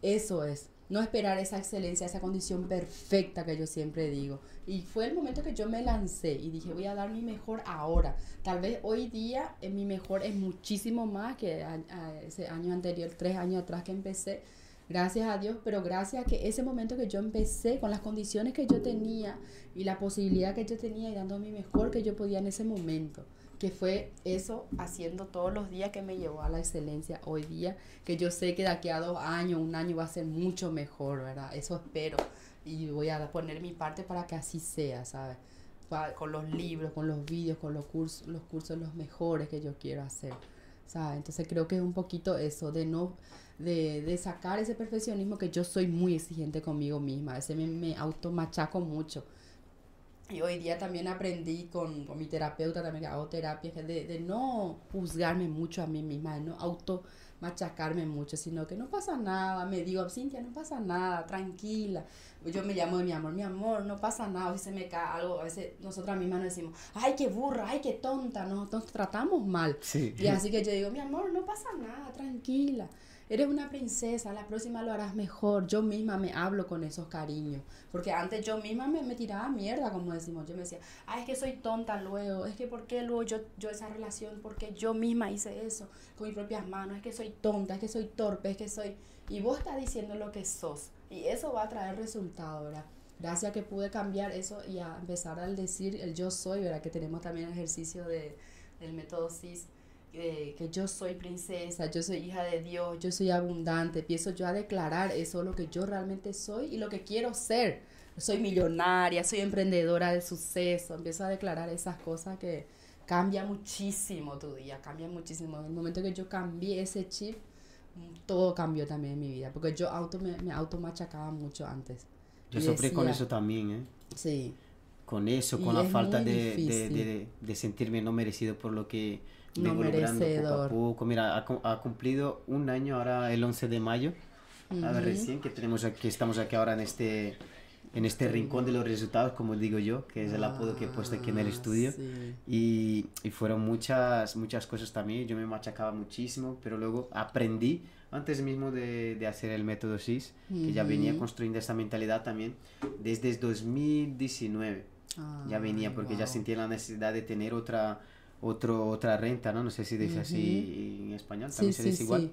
eso es no esperar esa excelencia, esa condición perfecta que yo siempre digo. Y fue el momento que yo me lancé y dije, voy a dar mi mejor ahora. Tal vez hoy día eh, mi mejor es muchísimo más que ese año anterior, tres años atrás que empecé. Gracias a Dios, pero gracias a que ese momento que yo empecé con las condiciones que yo tenía y la posibilidad que yo tenía y dando mi mejor que yo podía en ese momento que fue eso haciendo todos los días que me llevó a la excelencia hoy día, que yo sé que de aquí a dos años, un año va a ser mucho mejor, ¿verdad? Eso espero y voy a poner mi parte para que así sea, ¿sabes? Con los libros, con los vídeos, con los cursos, los cursos los mejores que yo quiero hacer, ¿sabes? Entonces creo que es un poquito eso, de no, de, de sacar ese perfeccionismo que yo soy muy exigente conmigo misma, a veces me, me automachaco mucho y hoy día también aprendí con, con mi terapeuta, también que hago terapia, de, de no juzgarme mucho a mí misma, de no auto machacarme mucho, sino que no pasa nada, me digo, Cintia, no pasa nada, tranquila. Yo me llamo de mi amor, mi amor, no pasa nada, si se me cae algo, a veces nosotras mismas nos decimos, ay, qué burra, ay, qué tonta, nos, nos tratamos mal. Y así que yo digo, mi amor, no pasa nada, tranquila eres una princesa, la próxima lo harás mejor. Yo misma me hablo con esos cariños. Porque antes yo misma me, me tiraba mierda, como decimos. Yo me decía, ay, es que soy tonta luego. Es que, ¿por qué luego yo, yo esa relación? Porque yo misma hice eso con mis propias manos. Es que soy tonta, es que soy torpe, es que soy... Y vos estás diciendo lo que sos. Y eso va a traer resultado, ¿verdad? Gracias a que pude cambiar eso y a empezar al decir el yo soy, ¿verdad? Que tenemos también el ejercicio de, del método CIS que yo soy princesa, yo soy hija de Dios, yo soy abundante, empiezo yo a declarar eso, lo que yo realmente soy y lo que quiero ser. Soy millonaria, soy emprendedora de suceso, empiezo a declarar esas cosas que cambia muchísimo tu día, cambia muchísimo. En el momento que yo cambié ese chip, todo cambió también en mi vida, porque yo auto me, me automachacaba mucho antes. Yo sufrí con eso también, ¿eh? Sí. Con eso, con la falta de, de, de, de sentirme no merecido por lo que no merecedor. Poco a poco. Mira, ha, cumplido un año ahora el 11 de mayo, a ver, recién que tenemos aquí, estamos aquí ahora en este en este rincón de los resultados, como digo yo, que es el apodo que he puesto aquí en el ah, estudio. Y, y, fueron muchas, muchas cosas también. Yo me machacaba muchísimo, pero luego aprendí, antes mismo de, de hacer el método SIS, que ya venía construyendo esa mentalidad también, desde 2019. ya venía, porque ya sentía la necesidad de tener otra otro, otra renta, ¿no? No sé si dice así en español, también se dice igual.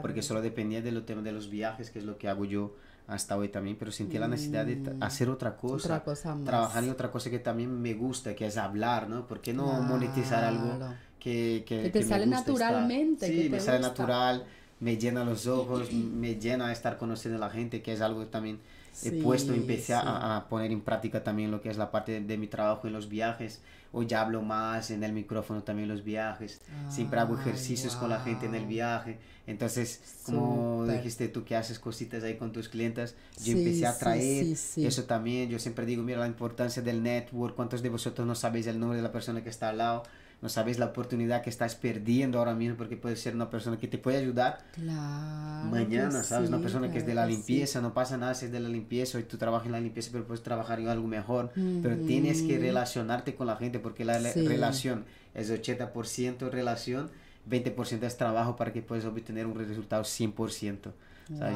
porque solo dependía de los temas de los viajes, que es lo que hago yo hasta hoy también, pero sentía la necesidad de mm. hacer otra cosa, trabajar en otra cosa que también me gusta, que es hablar, ¿no? ¿Por qué no monetizar algo que, que, que te sale naturalmente? Sí, me sale natural, me llena los ojos, me llena estar conociendo a la gente, que es algo también he puesto, empecé a, a, poner en práctica también lo que es la parte de, de, mi trabajo en los viajes. Hoy ya hablo más en el micrófono también los viajes. Siempre hago ejercicios con la gente en el viaje. Entonces, como dijiste tú que haces cositas ahí con tus clientes, yo empecé a traer eso también. Yo siempre digo, mira la importancia del network. ¿Cuántos de vosotros no sabéis el nombre de la persona que está al lado? No sabes la oportunidad que estás perdiendo ahora mismo porque puede ser una persona que te puede ayudar. Claro mañana, ¿sabes? una persona que es de la limpieza, no pasa nada si es de la limpieza y tú trabajas en la limpieza, pero puedes trabajar en algo mejor, pero tienes que relacionarte con la gente porque la relación es 80% relación, 20% es trabajo para que puedas obtener un resultado 100%.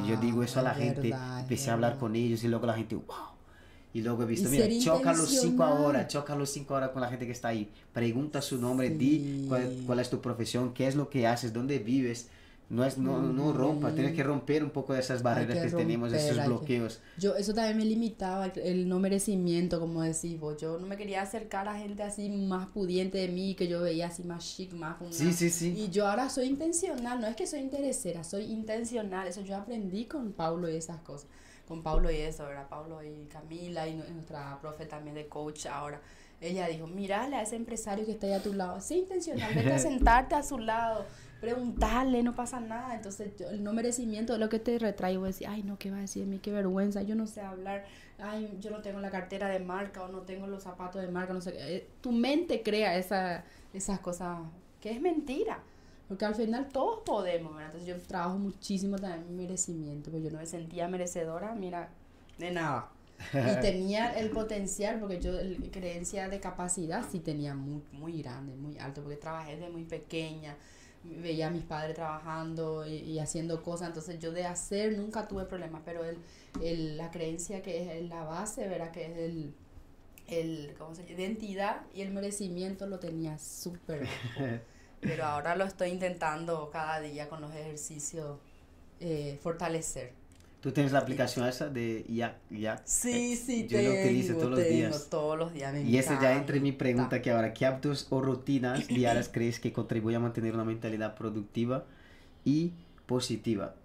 yo digo eso a la gente, empecé a hablar con ellos y luego la gente, wow y luego he visto, mira, choca los cinco horas, choca los cinco horas con la gente que está ahí. Pregunta su nombre, di cuál, es tu profesión, qué es lo que haces, dónde vives. No, es, no, no rompas, tienes que romper un poco de esas barreras que, tenemos, esos bloqueos. yo, eso también me limitaba, el no merecimiento, como decís vos. Yo no me quería acercar a gente así más pudiente de mí, que yo veía así más chic, más... sí, sí, sí. Y yo ahora soy intencional, no es que soy interesera, soy intencional. Eso yo aprendí con Paulo y esas cosas con Pablo y eso, ¿verdad? Pablo y Camila y nuestra profe también de coach ahora. Ella dijo, mírale a ese empresario que está ahí a tu lado. Sí, intencionalmente a sentarte a su lado, preguntarle, no pasa nada. Entonces, el no merecimiento de lo que te retraigo es decir, ay, no, ¿qué va a decir de mí? Qué vergüenza, yo no sé hablar, ay, yo no tengo la cartera de marca o no tengo los zapatos de marca, no sé qué. Eh, tu mente crea esa, esas cosas que es mentira. Porque al final todos podemos, ¿verdad? Entonces yo trabajo muchísimo también mi merecimiento, porque yo no me sentía merecedora, mira, de nada. Y tenía el potencial, porque yo el, creencia de capacidad sí tenía muy, muy grande, muy alto, porque trabajé desde muy pequeña, veía a mis padres trabajando y, haciendo cosas, entonces yo de hacer nunca tuve problemas, pero el, el, la creencia que es la base, ¿verdad? Que es el, el ¿cómo se llama? identidad y el merecimiento lo tenía súper pero ahora lo estoy intentando cada día con los ejercicios eh, fortalecer. ¿Tú tienes la aplicación esa de ya, ya? Sí, sí, Yo lo utilizo todos los días. todos los días. y ese ya entre mi pregunta que ahora, ¿qué hábitos o rutinas diarias crees que contribuyen a mantener una mentalidad productiva y positiva?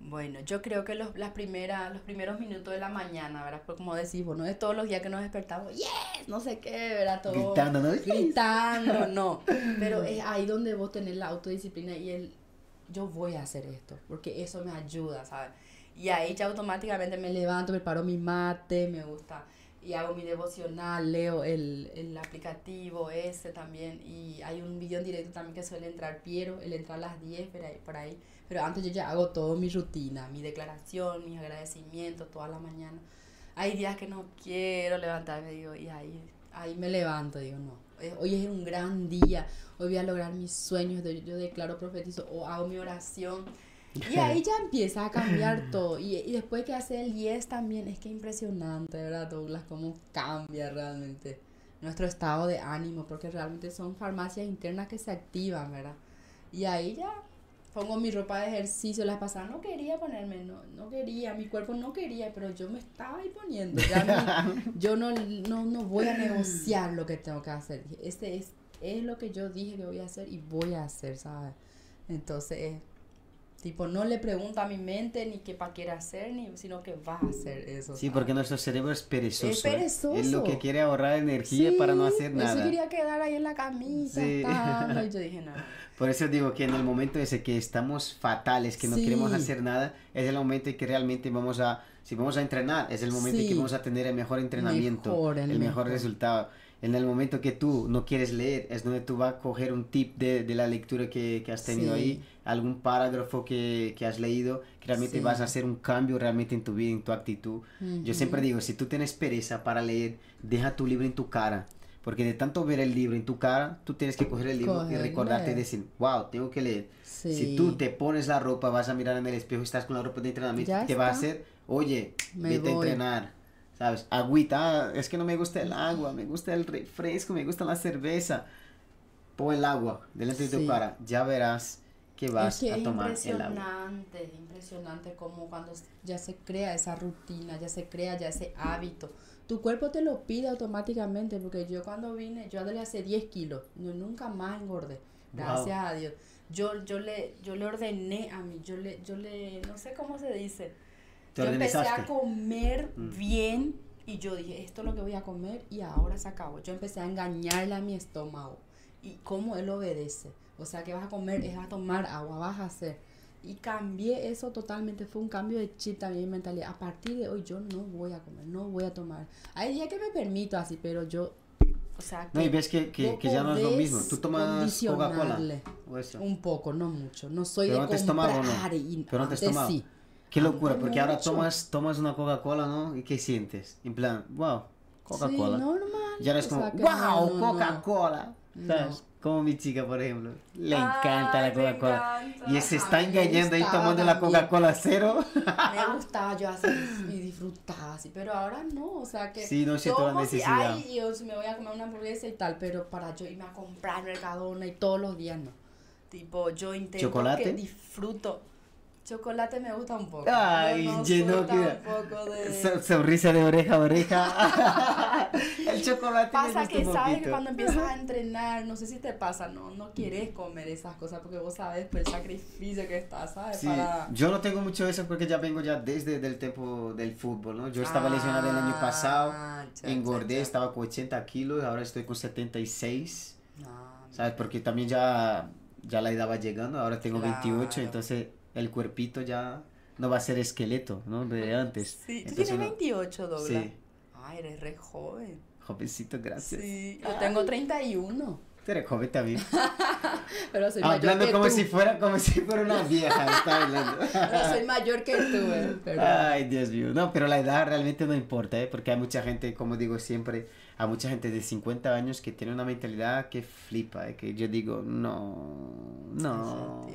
Bueno, yo creo que los, las primeras, los primeros minutos de la mañana, ¿verdad? Porque como decís, no es todos los días que nos despertamos, yes, no sé qué, ¿verdad? Todo gritando, ¿no? Gritando, no. Pero es ahí donde vos tenés la autodisciplina y el, yo voy a hacer esto, porque eso me ayuda, ¿sabes? Y ahí ya automáticamente me levanto, preparo mi mate, me gusta, y hago mi devocional, leo el, el aplicativo ese también, y hay un video en directo también que suele entrar Piero, él entra a las 10 por ahí, por ahí pero antes yo ya hago todo mi rutina, mi declaración, mis agradecimientos toda la mañana. Hay días que no quiero levantarme, digo, y ahí, ahí me levanto, digo, no. Eh, hoy es un gran día, hoy voy a lograr mis sueños, yo declaro, profetizo o hago mi oración. Y ahí ya empieza a cambiar todo. Y, y después que hace el 10 también, es que impresionante, ¿verdad, Douglas? Cómo cambia realmente nuestro estado de ánimo, porque realmente son farmacias internas que se activan, ¿verdad? Y ahí ya pongo mi ropa de ejercicio. La pasada no quería ponerme, no, no quería, mi cuerpo no quería, pero yo me estaba ahí poniendo. yo no, no, no voy a negociar lo que tengo que hacer. Este es, es lo que yo dije que voy a hacer y voy a hacer, ¿sabes? Entonces, Tipo, no le pregunta a mi mente ni qué para quiere hacer, ni, sino que va a hacer eso. Sí, porque nuestro cerebro es perezoso. Es perezoso. Es lo que quiere ahorrar energía para no hacer nada. Yo quería quedar ahí en la camisa. Sí. y yo dije, no. Por eso digo que en el momento ese que estamos fatales, que no queremos hacer nada, es el momento en que realmente vamos a, si vamos a entrenar, es el momento en que vamos a tener el mejor entrenamiento, el, mejor resultado en el momento que tú no quieres leer, es donde tú vas a coger un tip de, de la lectura que, que has tenido ahí, algún parágrafo que, que, has leído, que realmente vas a hacer un cambio realmente en tu vida, en tu actitud. Yo siempre digo, si tú tienes pereza para leer, deja tu libro en tu cara. Porque de tanto ver el libro en tu cara, tú tienes que coger el libro y recordarte y decir, wow, tengo que leer. Si tú te pones la ropa, vas a mirar en el espejo y estás con la ropa de entrenamiento, ¿qué va a hacer? Oye, vete a entrenar ¿sabes? Agüita, ah, es que no me gusta el agua, me gusta el refresco, me gusta la cerveza. Pon el agua delante de tu cara, ya verás que vas a tomar el agua. Impresionante, impresionante como cuando ya se crea esa rutina, ya se crea ya ese hábito. Tu cuerpo te lo pide automáticamente, porque yo cuando vine, yo le hace 10 kilos, no, nunca más engordé, gracias a Dios. Yo, yo, le, yo le ordené a mí, yo le, yo le, no sé cómo se dice, yo empecé a comer Mm. bien y yo dije, esto es lo que voy a comer y ahora se acabó. Yo empecé a engañarle a mi estómago y cómo él obedece. O sea, que vas a comer, es a tomar agua, vas a hacer. Y cambié eso totalmente, fue un cambio de chip también en mentalidad. A partir de hoy yo no voy a comer, no voy a tomar. Hay días que me permito así, pero yo, o sea, que No, y ves que, que, que ya no es lo mismo. Tú tomas Coca-Cola. un poco, no mucho. No soy Pero de tomado, comprar ¿no? y Pero has antes tomado. sí. Qué locura, Antes porque ahora tomas, tomas una Coca-Cola, ¿no? ¿Y qué sientes? En plan, wow, Coca-Cola. Sí, normal. Ya no es o como, sea wow, no, no, no. Coca-Cola. ¿Sabes? Como mi chica, por ejemplo. Le Ay, encanta la Coca-Cola. Y se está engañando ahí tomando la. Coca-Cola cero. Me gustaba yo hacer y disfrutaba así, pero ahora no, o sea que Sí, no siento la necesidad. yo si me voy a comer una hamburguesa y tal, pero para yo irme a comprar Mercadona y todos los días no. Tipo, yo intento ¿Chocolate? que disfruto. Chocolate me gusta un poco. Ay, no lleno de... So- sonrisa de oreja a oreja. El chocolate me Pasa gusta que un sabes que cuando empiezas a entrenar, no sé si te pasa, no, no quieres comer esas cosas porque vos sabes por el sacrificio que estás, ¿sabes? Sí, Para... yo no tengo mucho eso porque ya vengo ya desde el tiempo del fútbol, ¿no? Yo estaba lesionado el año Ah, pasado, ya, engordé, ya, ya. estaba con 80 kilos, ahora estoy con 76, No, ¿sabes? Porque también ya, ya la edad va llegando, ahora tengo 28, Claro. entonces el cuerpito ya no va a ser esqueleto, ¿no? De antes. Sí, tú Entonces tienes uno- 28, Douglas. Sí. Ay, eres re joven. Jovencito, gracias. Sí, yo tengo 31. Tú eres joven también. Pero soy mayor Hablando que como tú. si fuera como si fuera una vieja, está hablando. Pero soy mayor que tú, eh, pero- Ay, Dios mío. No, pero la edad realmente no importa, ¿eh? Porque hay mucha gente, como digo siempre, hay mucha gente de 50 años que tiene una mentalidad que flipa, ¿eh? Que yo digo, no, no.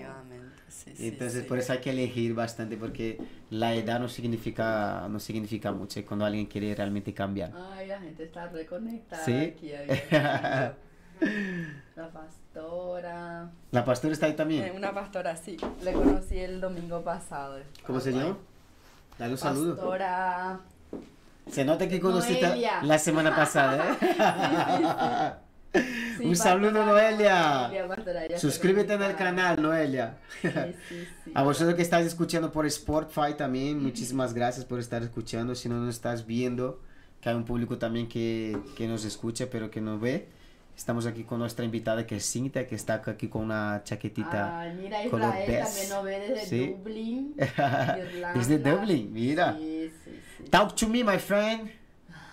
Sí, Entonces, sí. por eso hay que elegir bastante, porque la edad no significa, no significa mucho, ¿eh? cuando alguien quiere realmente cambiar. Ay, la gente está reconectada ¿Sí? aquí. La pastora. ¿La pastora está ahí Eh, también? una pastora, sí. Le conocí el domingo pasado. ¿Cómo se llama? Dale un saludo. Pastora. Se nota que conociste Noelia. la semana pasada, ¿eh? Sí, Un saludo, Noelia. Noelia, Suscríbete el canal, Noelia. Sí, sí. A vosotros que estáis escuchando por Spotify también, muchísimas gracias por estar escuchando. Si no nos estás viendo, que hay un público también que, que nos escucha pero que no ve. Estamos aquí con nuestra invitada que es Cintia, que está aquí con una chaquetita. Ay, mira, color Israel también nos ve desde. Dublín. Desde Dublín, mira. Talk to me, my friend.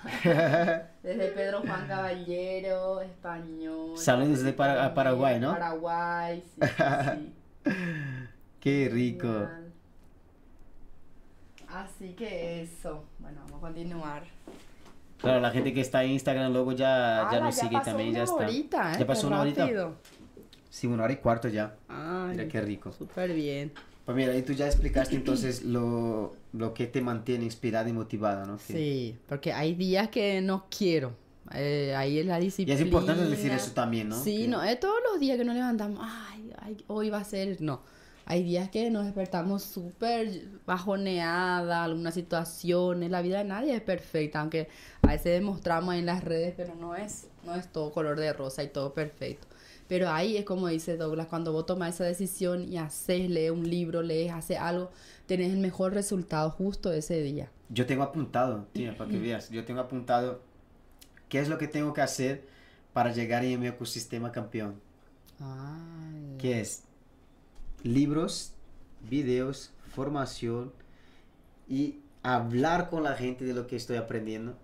Desde Pedro Juan Caballero, español. Saludos desde Para- Paraguay, ¿no? Paraguay, sí, sí, sí. Qué rico. Genial. Así que eso. Bueno, vamos a continuar. Claro, la gente que está en Instagram luego ya, ya nos sigue pasó también, una ya está. horita, ¿eh? ¿Ya pasó una horita? Sí, una hora y cuarto ya. Ay, Mira qué rico. súper bien. Pues mira, y tú ya explicaste entonces lo, lo que te mantiene inspirada y motivada, ¿no? Sí, porque hay días que no quiero. Eh, ahí es la Y disciplina. es importante decir eso también, ¿no? Sí, Que- no es todos los días que nos levantamos, ay, ay, hoy va a ser, no. Hay días que nos despertamos súper bajoneada, algunas situaciones, la vida de nadie es perfecta, aunque a veces demostramos en las redes, pero no es, no es todo color de rosa y todo perfecto. Pero ahí es como dice Douglas, cuando vos tomas esa decisión y haces, lees un libro, lees, haces algo, tenés el mejor resultado justo ese día. Yo tengo apuntado, tía, para que veas, yo tengo apuntado qué es lo que tengo que hacer para llegar en mi ecosistema campeón. Ay. Que es libros, videos, formación y hablar con la gente de lo que estoy aprendiendo,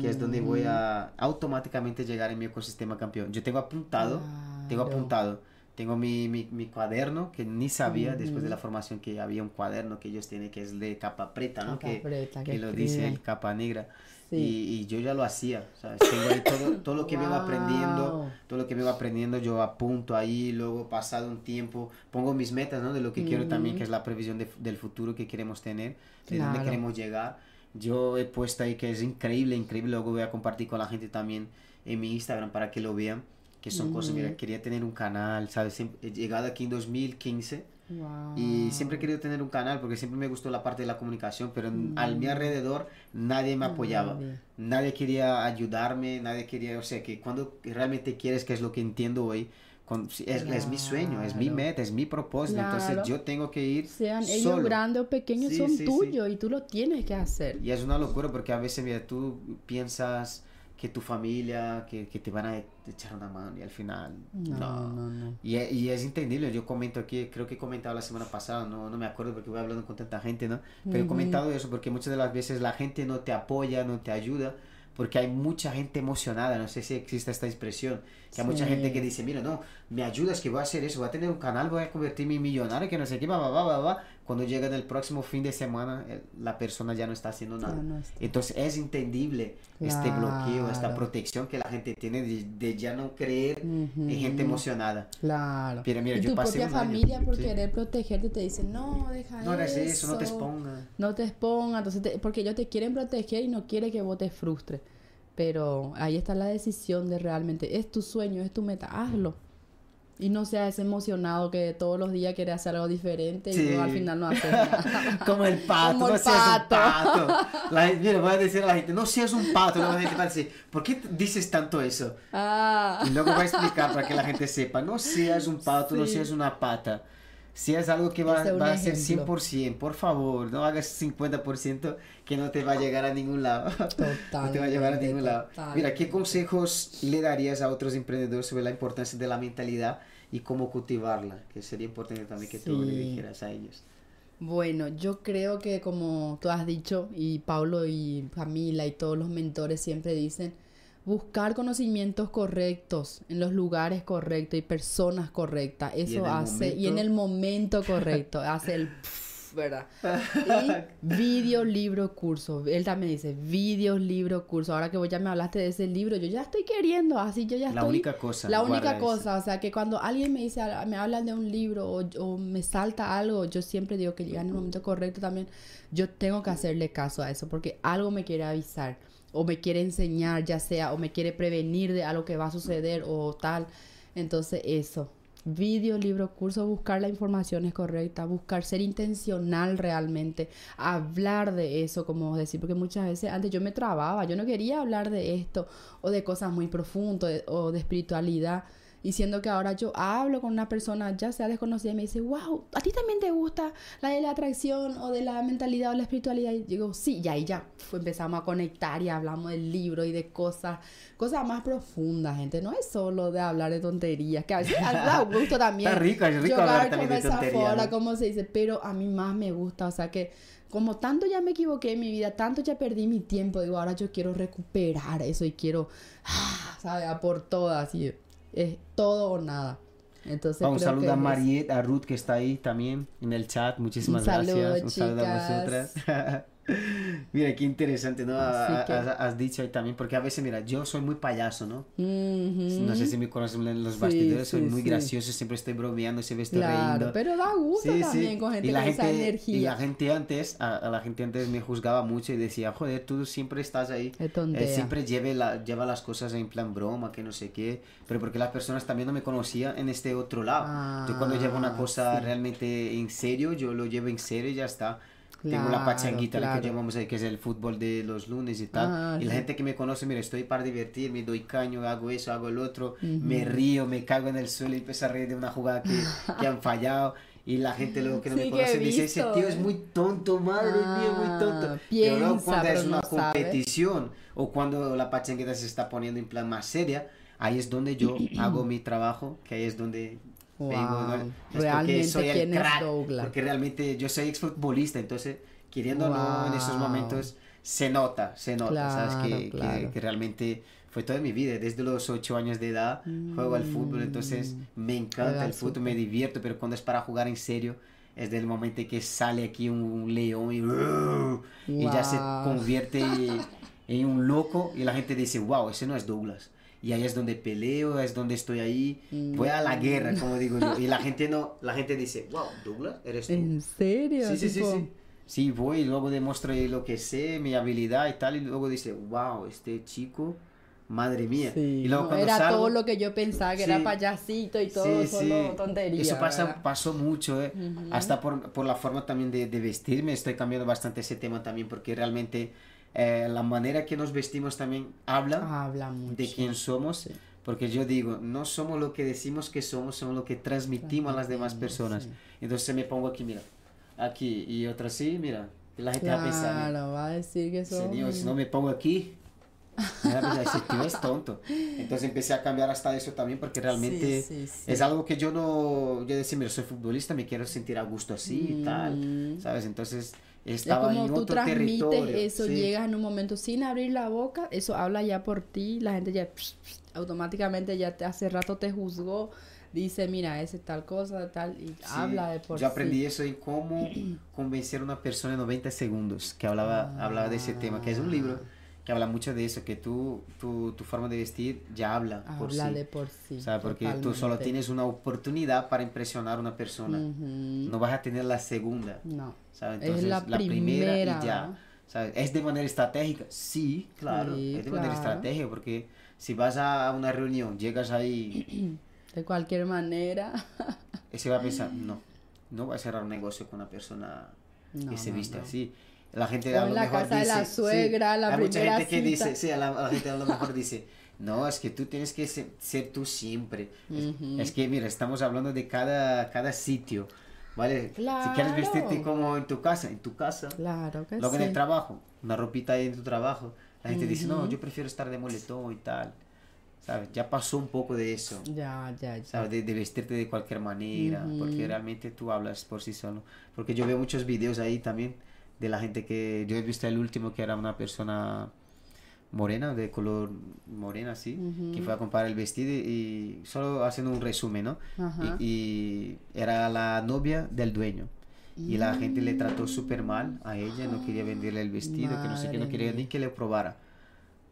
que es donde voy a automáticamente llegar en mi ecosistema campeón. Yo tengo apuntado, tengo apuntado, tengo mi, mi, mi cuaderno que ni sabía después de la formación que había un cuaderno que ellos tienen que es de capa preta, ¿no? Capa que, preta, que que lo dice el capa negra. Sí. Y, y yo ya lo hacía, ¿sabes? Tengo ahí todo, todo lo que vengo aprendiendo, Wow. todo lo que vengo aprendiendo yo apunto ahí, luego pasado un tiempo pongo mis metas, ¿no? De lo que quiero también, que es la previsión de- del futuro que queremos tener, de dónde Claro. queremos llegar. Yo he puesto ahí que es increíble, increíble, luego voy a compartir con la gente también en mi Instagram para que lo vean, que son cosas, mira, quería tener un canal, ¿sabes? Siempre- he llegado aquí en 2015 Wow. y siempre he querido tener un canal porque siempre me gustó la parte de la comunicación, pero en- al mi alrededor nadie me apoyaba Nadie. nadie quería ayudarme, nadie quería, o sea, que cuando realmente quieres, que es lo que entiendo hoy, con- sí, es, es mi sueño, es mi Claro. meta, es mi propósito. Claro. Entonces yo tengo que ir Sean ellos solo. grandes o pequeños, Sí, son sí, sí. tuyos y tú lo tienes que hacer. Y es una locura porque a veces, mira, tú piensas que tu familia, que, que te van a echar una mano y al final No, no. no, no. Y, e- y es entendible, yo comento aquí, creo que he comentado la semana pasada, no, no me acuerdo porque voy hablando con tanta gente, ¿no? Pero he Ujú. comentado eso porque muchas de las veces la gente no te apoya, no te ayuda, porque hay mucha gente emocionada, no sé si existe esta expresión, que hay mucha Sí. gente que dice, mira, no, me ayudas que voy a hacer eso, voy a tener un canal, voy a convertirme en millonario, que no sé qué, va, va, va, va. Cuando llega el próximo fin de semana, eh, la persona ya no está haciendo nada. no está. Entonces es entendible este bloqueo, esta protección que la gente tiene de, de ya no creer en gente emocionada. Claro. Pero mira, y yo tu pasé propia año, familia por sí. querer protegerte te dice, no, deja No hagas eso. eso, no te expongas. No te expongas, entonces te- porque ellos te quieren proteger y no quieren que vos te frustres. Pero ahí está la decisión de realmente, es tu sueño, es tu meta, hazlo. Y no seas emocionado que todos los días quieres hacer algo diferente y Sí. luego al final no haces nada. Como el pato, Como el no seas un pato. pato. La mira, voy a decir a la gente, no seas un pato. Luego la gente va a decir, ¿por qué dices tanto eso? Ah, Y luego voy a explicar para que la gente sepa, no seas un pato, no Sí. seas una pata. Si es algo que va, Ese es un va a ser ejemplo. 100%, por favor, no hagas 50% que no te va a llegar a ningún lado. no te va a llevar a ningún lado. Mira, ¿qué consejos le darías a otros emprendedores sobre la importancia de la mentalidad y cómo cultivarla? Que sería importante también que tú le Sí. dijeras a ellos. Bueno, yo creo que como tú has dicho, y Pablo y Camila y todos los mentores siempre dicen, buscar conocimientos correctos en los lugares correctos y personas correctas. Eso hace, y en el momento correcto, hace el... pf, ¿verdad? Y video, libro, curso. Él también dice, videos, libro, curso. Ahora que vos ya me hablaste de ese libro, yo ya estoy queriendo, así yo ya La estoy... única cosa. La única cosa, o sea, que cuando alguien me dice, me hablan de un libro o, o me salta algo, yo siempre digo que llega en el momento correcto también, yo tengo que hacerle caso a eso porque algo me quiere avisar o me quiere enseñar, ya sea, o me quiere prevenir de algo que va a suceder o tal. Entonces, eso. Video, libro, curso, buscar la información es correcta, buscar ser intencional realmente, hablar de eso, como decir, porque muchas veces antes yo me trababa, yo no quería hablar de esto o de cosas muy profundas o de espiritualidad. Y siendo que ahora yo hablo con una persona, ya sea desconocida, y me dice, wow, ¿a ti también te gusta la de la atracción o de la mentalidad o la espiritualidad? Y digo, sí, y ahí ya fu- empezamos a conectar y hablamos del libro y de cosas, cosas más profundas, gente. No es solo de hablar de tonterías, que a veces da gusto también. Está rico, es rico hablar también de tonterías, ¿no? como se dice, pero a mí más me gusta, o sea que como tanto ya me equivoqué en mi vida, tanto ya perdí mi tiempo, digo, ahora yo quiero recuperar eso y quiero, ah, ¿sabes? A por todas, así, es todo o nada. Entonces, Ah, un saludo a Mariette, a Ruth que está ahí también en el chat. Muchísimas Un saludo, gracias. Un saludo a chicas. vosotras. Mira, qué interesante, ¿no? Así Ha- que- Has, has dicho ahí también, porque a veces, mira, yo soy muy payaso, ¿no? Ujú. No sé si me conocen en los Sí, bastidores, soy sí, muy sí. gracioso, siempre estoy bromeando, siempre estoy Claro, pero da gusto también con gente y la con esa gente, energía. Y la gente antes, a, a la gente antes me juzgaba mucho y decía, joder, tú siempre estás ahí. Eh, siempre lleve la, lleva las cosas en plan broma, que no sé qué. Pero porque las personas también no me conocían en este otro lado. yo cuando llevo una Ah, cosa realmente en serio, yo lo llevo en serio y ya está. Tengo la Claro, pachanguita la que claro. llamamos ahí, que es el fútbol de los lunes y tal. Ah, y la sí. gente que me conoce, mira, estoy para divertirme, doy caño, hago eso, hago el otro, me río, me cago en el suelo y empiezo a reír de una jugada que, que han fallado. Y la gente luego que no Sí, me conoce dice, ese tío es eh". muy tonto, madre mía, muy tonto. Ah, pero luego piensa, cuando es pero una no sabe. competición o cuando la pachanguita se está poniendo en plan más seria, ahí es donde yo hago mi trabajo, que ahí es donde Wow. Es porque realmente, soy el ¿quién es crack, Douglas? porque realmente yo soy exfutbolista, entonces queriendo o no en esos Wow. momentos se nota, se nota, ¿sabes? Que, Claro, que- claro. que realmente fue toda mi vida, desde los 8 años de edad juego al fútbol, entonces me encanta Mm. Juega el fútbol, me súper. divierto, pero cuando es para jugar en serio, es del momento que sale aquí un, un león y, y ya se Wow. convierte en un loco y la gente dice, wow, ese no es Douglas. Y ahí es donde peleo, es donde estoy ahí, voy a la guerra, como digo yo. Y la gente no, la gente dice, wow, Douglas, eres tú. ¿En serio? Sí, sí, sí, sí. Sí, voy y luego demuestro lo que sé, mi habilidad y tal, y luego dice, wow, este chico, madre mía. Sí, y luego no, cuando era salgo, todo lo que yo pensaba que era Sí. payasito y todo, Sí, solo tontería. Eso pasa, ¿verdad? pasó mucho, ¿eh? Hasta por, por la forma también de, de vestirme, estoy cambiando bastante ese tema también, porque realmente eh, la manera que nos vestimos también habla Habla mucho. de quién somos. Sí. Porque yo digo, no somos lo que decimos que somos, somos lo que transmitimos a las demás personas. sí. Entonces me pongo aquí, mira, aquí y otra así, mira. Y la gente va a pensar, Claro, va a decir que son... Señor, si no me pongo aquí, me va a tío es tonto. Entonces empecé a cambiar hasta eso también porque realmente Sí, sí, sí. es algo que yo no, yo decía, mira, soy futbolista, me quiero sentir a gusto así y tal, Mm. ¿sabes? Entonces Es estaba como en tú otro transmites territorio. eso, sí. llegas en un momento sin abrir la boca, eso habla ya por ti, la gente ya psh, psh, automáticamente ya te, hace rato te juzgó, dice, mira, ese tal cosa, tal, y Sí, habla de por Yo aprendí sí. eso en cómo convencer a una persona en 90 segundos, que hablaba, hablaba de ese tema, que es un libro que habla mucho de eso, que tú, tu, tu forma de vestir ya habla por Habla sí. de por sí. o sea, porque tú solo totalmente. tienes una oportunidad para impresionar a una persona. Ujú. No vas a tener la segunda. No. ¿sabes? Es Entonces, la primera, primera. y ya. ¿sabes? ¿Es de manera estratégica? Sí, claro. Sí, es de manera claro. estratégica porque si vas a una reunión, llegas ahí, De cualquier manera. ese va a pensar, no, no va a cerrar un negocio con una persona No, que se no, viste no. así. La gente O a lo la mejor casa de la dice, sí, suegra, la hay mucha primera gente que cita. dice, sí, a la, a la gente a lo mejor dice, no, es que tú tienes que ser, ser tú siempre. Es- Ujú. es, que, mira, estamos hablando de cada, cada sitio, ¿vale? Si quieres vestirte Claro. como en tu casa, en tu casa. Claro que Luego sí. en el trabajo, una ropita ahí en tu trabajo. La gente dice, no, yo prefiero estar de moletón y tal. ¿Sabes? Ya pasó un poco de eso. Ya, ya, ya. ¿Sabes? De, de vestirte de cualquier manera. Porque Ujú. realmente tú hablas por sí solo. Porque yo veo muchos videos ahí también de la gente que... Yo he visto el último que era una persona morena, de color morena, así. Que Ujú. fue a comprar el vestido y solo haciendo un resumen, ¿no? Ajá. Y, y era la novia del dueño. Y la gente le Mm. trató súper mal a ella, no quería venderle el vestido, que no sé qué, no Madre quería ni que le probara,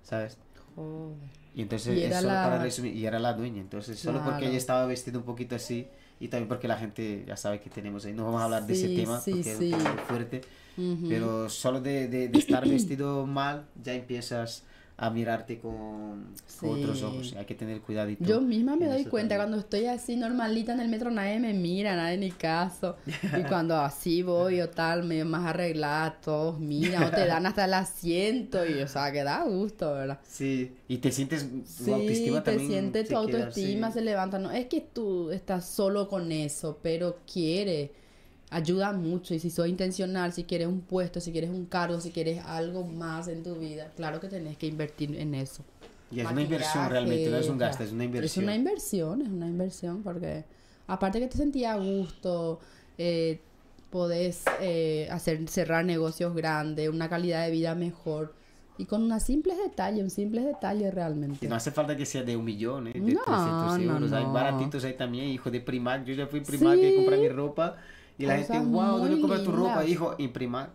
¿sabes? Joder. Y entonces, Y era solo para la- resumir, y era la dueña, entonces solo porque Claro. ella estaba vestida un poquito así, y también porque la gente ya sabe que tenemos ahí, no vamos a hablar de ese Sí, tema sí, porque sí. es un poco fuerte, Pero solo de, de, de estar vestido mal ya empiezas a mirarte con, con otros ojos, hay que tener cuidadito. Yo misma me doy cuenta también. cuando estoy así normalita en el metro, nadie me mira, nadie ni caso. Y cuando así voy o tal, medio más arreglada, todos miran o te dan hasta el asiento y o sea, que da gusto, ¿verdad? Sí, y te sientes, tu Sí, autoestima te también sientes tu queda autoestima, se levanta. No es que tú estás solo con eso, pero quiere, ayuda mucho. Y si soy intencional, si quieres un puesto, si quieres un cargo, si quieres algo más en tu vida, claro que tenés que invertir en eso. Y es una inversión realmente, no es un Maquillaje, gasto, es una Es inversión. una inversión, es una inversión, porque aparte que te sentías a gusto, eh, podés eh, hacer, cerrar negocios grandes, una calidad de vida mejor, y con unos simples detalles, un simples detalle realmente. Y no hace falta que sea de un millón, ¿eh? de No, 300 no, euros. Hay no. baratitos ahí también, hijo de Primark. Yo ya fui y Sí. compré mi ropa. Y la gente, wow, ¿dónde compras tu ropa, hijo? En Primark.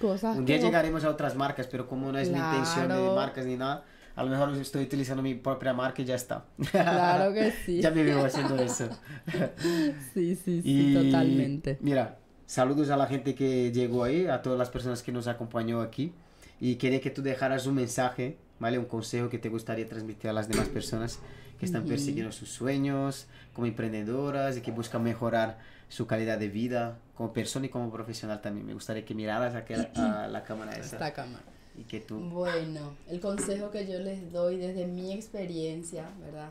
Cosas un día que- llegaremos a otras marcas, pero como no es mi intención de Claro. marcas ni nada, a lo mejor estoy utilizando mi propia marca y ya está. Claro que sí. ya me veo haciendo eso. Sí, sí, sí, Y totalmente. Mira, saludos a la gente que llegó ahí, a todas las personas que nos acompañó aquí. Y quería que tú dejaras un mensaje, ¿vale? Un consejo que te gustaría transmitir a las demás personas que están persiguiendo sus sueños como emprendedoras y que buscan mejorar su calidad de vida como persona y como profesional también. Me gustaría que miraras aquí a, a la cámara esa Esta cámara. y que tú... Bueno, el consejo que yo les doy desde mi experiencia, ¿verdad?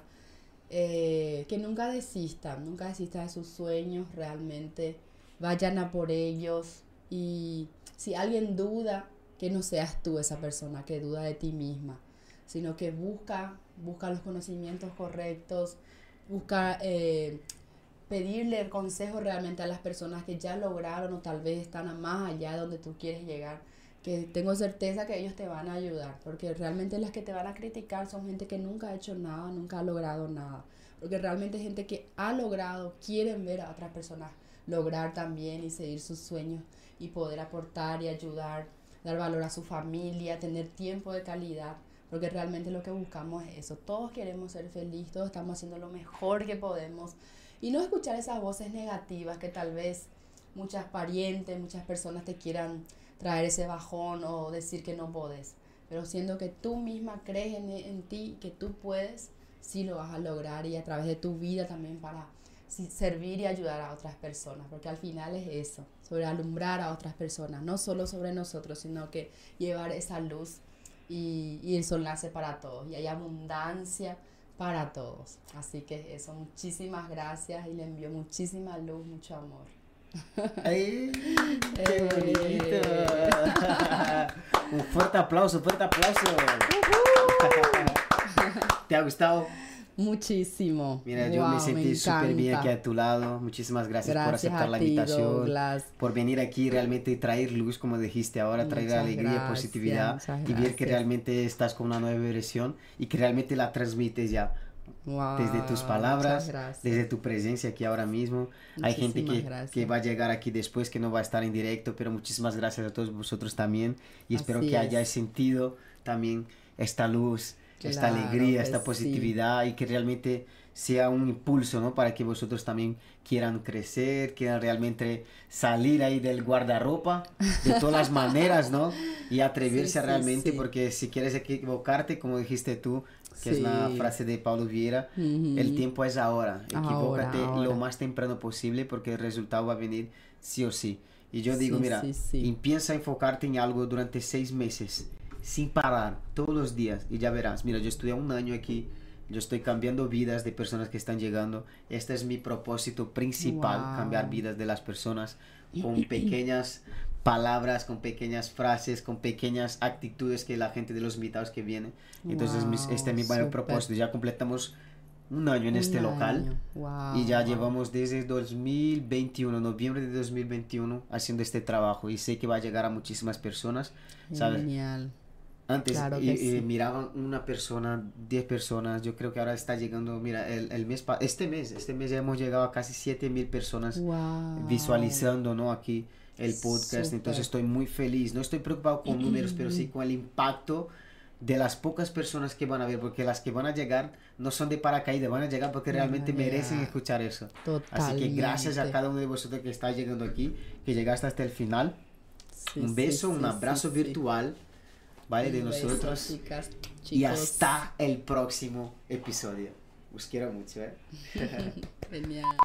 Eh, que nunca desistan, nunca desistan de sus sueños, realmente vayan a por ellos y si alguien duda, que no seas tú esa persona que duda de ti misma, sino que busca, busca los conocimientos correctos, busca eh, pedirle el consejo realmente a las personas que ya lograron o tal vez están más allá de donde tú quieres llegar. Que tengo certeza que ellos te van a ayudar, porque realmente las que te van a criticar son gente que nunca ha hecho nada, nunca ha logrado nada, porque realmente gente que ha logrado, quieren ver a otras personas lograr también y seguir sus sueños y poder aportar y ayudar, dar valor a su familia, tener tiempo de calidad, porque realmente lo que buscamos es eso, todos queremos ser felices, todos estamos haciendo lo mejor que podemos y no escuchar esas voces negativas que tal vez muchas parientes, muchas personas te quieran traer ese bajón o decir que no podés. Pero siendo que tú misma crees en, en ti, que tú puedes, sí lo vas a lograr y a través de tu vida también para servir y ayudar a otras personas. Porque al final es eso, sobre alumbrar a otras personas, no solo sobre nosotros, sino que llevar esa luz y, y el sol nace para todos. Y hay abundancia, para todos. Así que eso, muchísimas gracias y le envío muchísima luz, mucho amor. ¡Ay! ¡Qué bonito! Un fuerte aplauso, fuerte aplauso. ¿Te ha gustado? Muchísimo. Mira, yo me sentí súper bien aquí a tu lado. Muchísimas gracias, por aceptar la invitación, Douglas. por venir aquí realmente y traer luz, como dijiste ahora, traer Muchas alegría, gracias, positividad y ver que realmente estás con una nueva versión y que realmente la transmites ya Wow, desde tus palabras, desde tu presencia aquí ahora mismo. Hay gente que, que va a llegar aquí después que no va a estar en directo, pero muchísimas gracias a todos vosotros también y espero Así que es. hayáis sentido también esta luz, esta alegría, esta sí. positividad y que realmente sea un impulso, ¿no? Para que vosotros también quieran crecer, quieran realmente salir ahí del guardarropa de todas las maneras, ¿no? Y atreverse Sí, a sí, realmente, sí. porque si quieres equivocarte, como dijiste tú, que es Sí. frase de Paulo Vieira, Ujú. el tiempo es ahora. Ahora, Equivócate lo más temprano posible porque el resultado va a venir sí o sí. Y yo digo, mira, y piensa enfocarte en algo durante seis meses, sin parar, todos los días, y ya verás. Mira, yo estudié un año aquí, yo estoy cambiando vidas de personas que están llegando. Este es mi propósito principal, Wow. cambiar vidas de las personas con pequeñas palabras, con pequeñas frases, con pequeñas actitudes que la gente de los invitados que vienen. Entonces, mis- Wow, este es mi mayor propósito. Ya completamos un año en este Un local. año. Wow, Y ya wow. llevamos desde 2021, noviembre de 2021, haciendo este trabajo. Y sé que va a llegar a muchísimas personas. ¿Sabes? Antes Claro eh, eh, sí. miraban una persona, 10 personas. Yo creo que ahora está llegando, mira, el, el mes, este mes, este mes ya hemos llegado a casi 7 mil personas Wow. visualizando, ¿no? Aquí el podcast. Súper. Entonces estoy muy feliz. No estoy preocupado con números, pero sí con el impacto de las pocas personas que van a ver, porque las que van a llegar no son de paracaídas, van a llegar porque realmente merecen llegar. escuchar eso. Así que Totalmente. gracias a cada uno de vosotros que está llegando aquí, que llegaste hasta el final. Sí, un beso, sí, un abrazo virtual, ¿vale? De beso, nosotros. chicas, y hasta el próximo episodio. Os quiero mucho, ¿eh? Genial.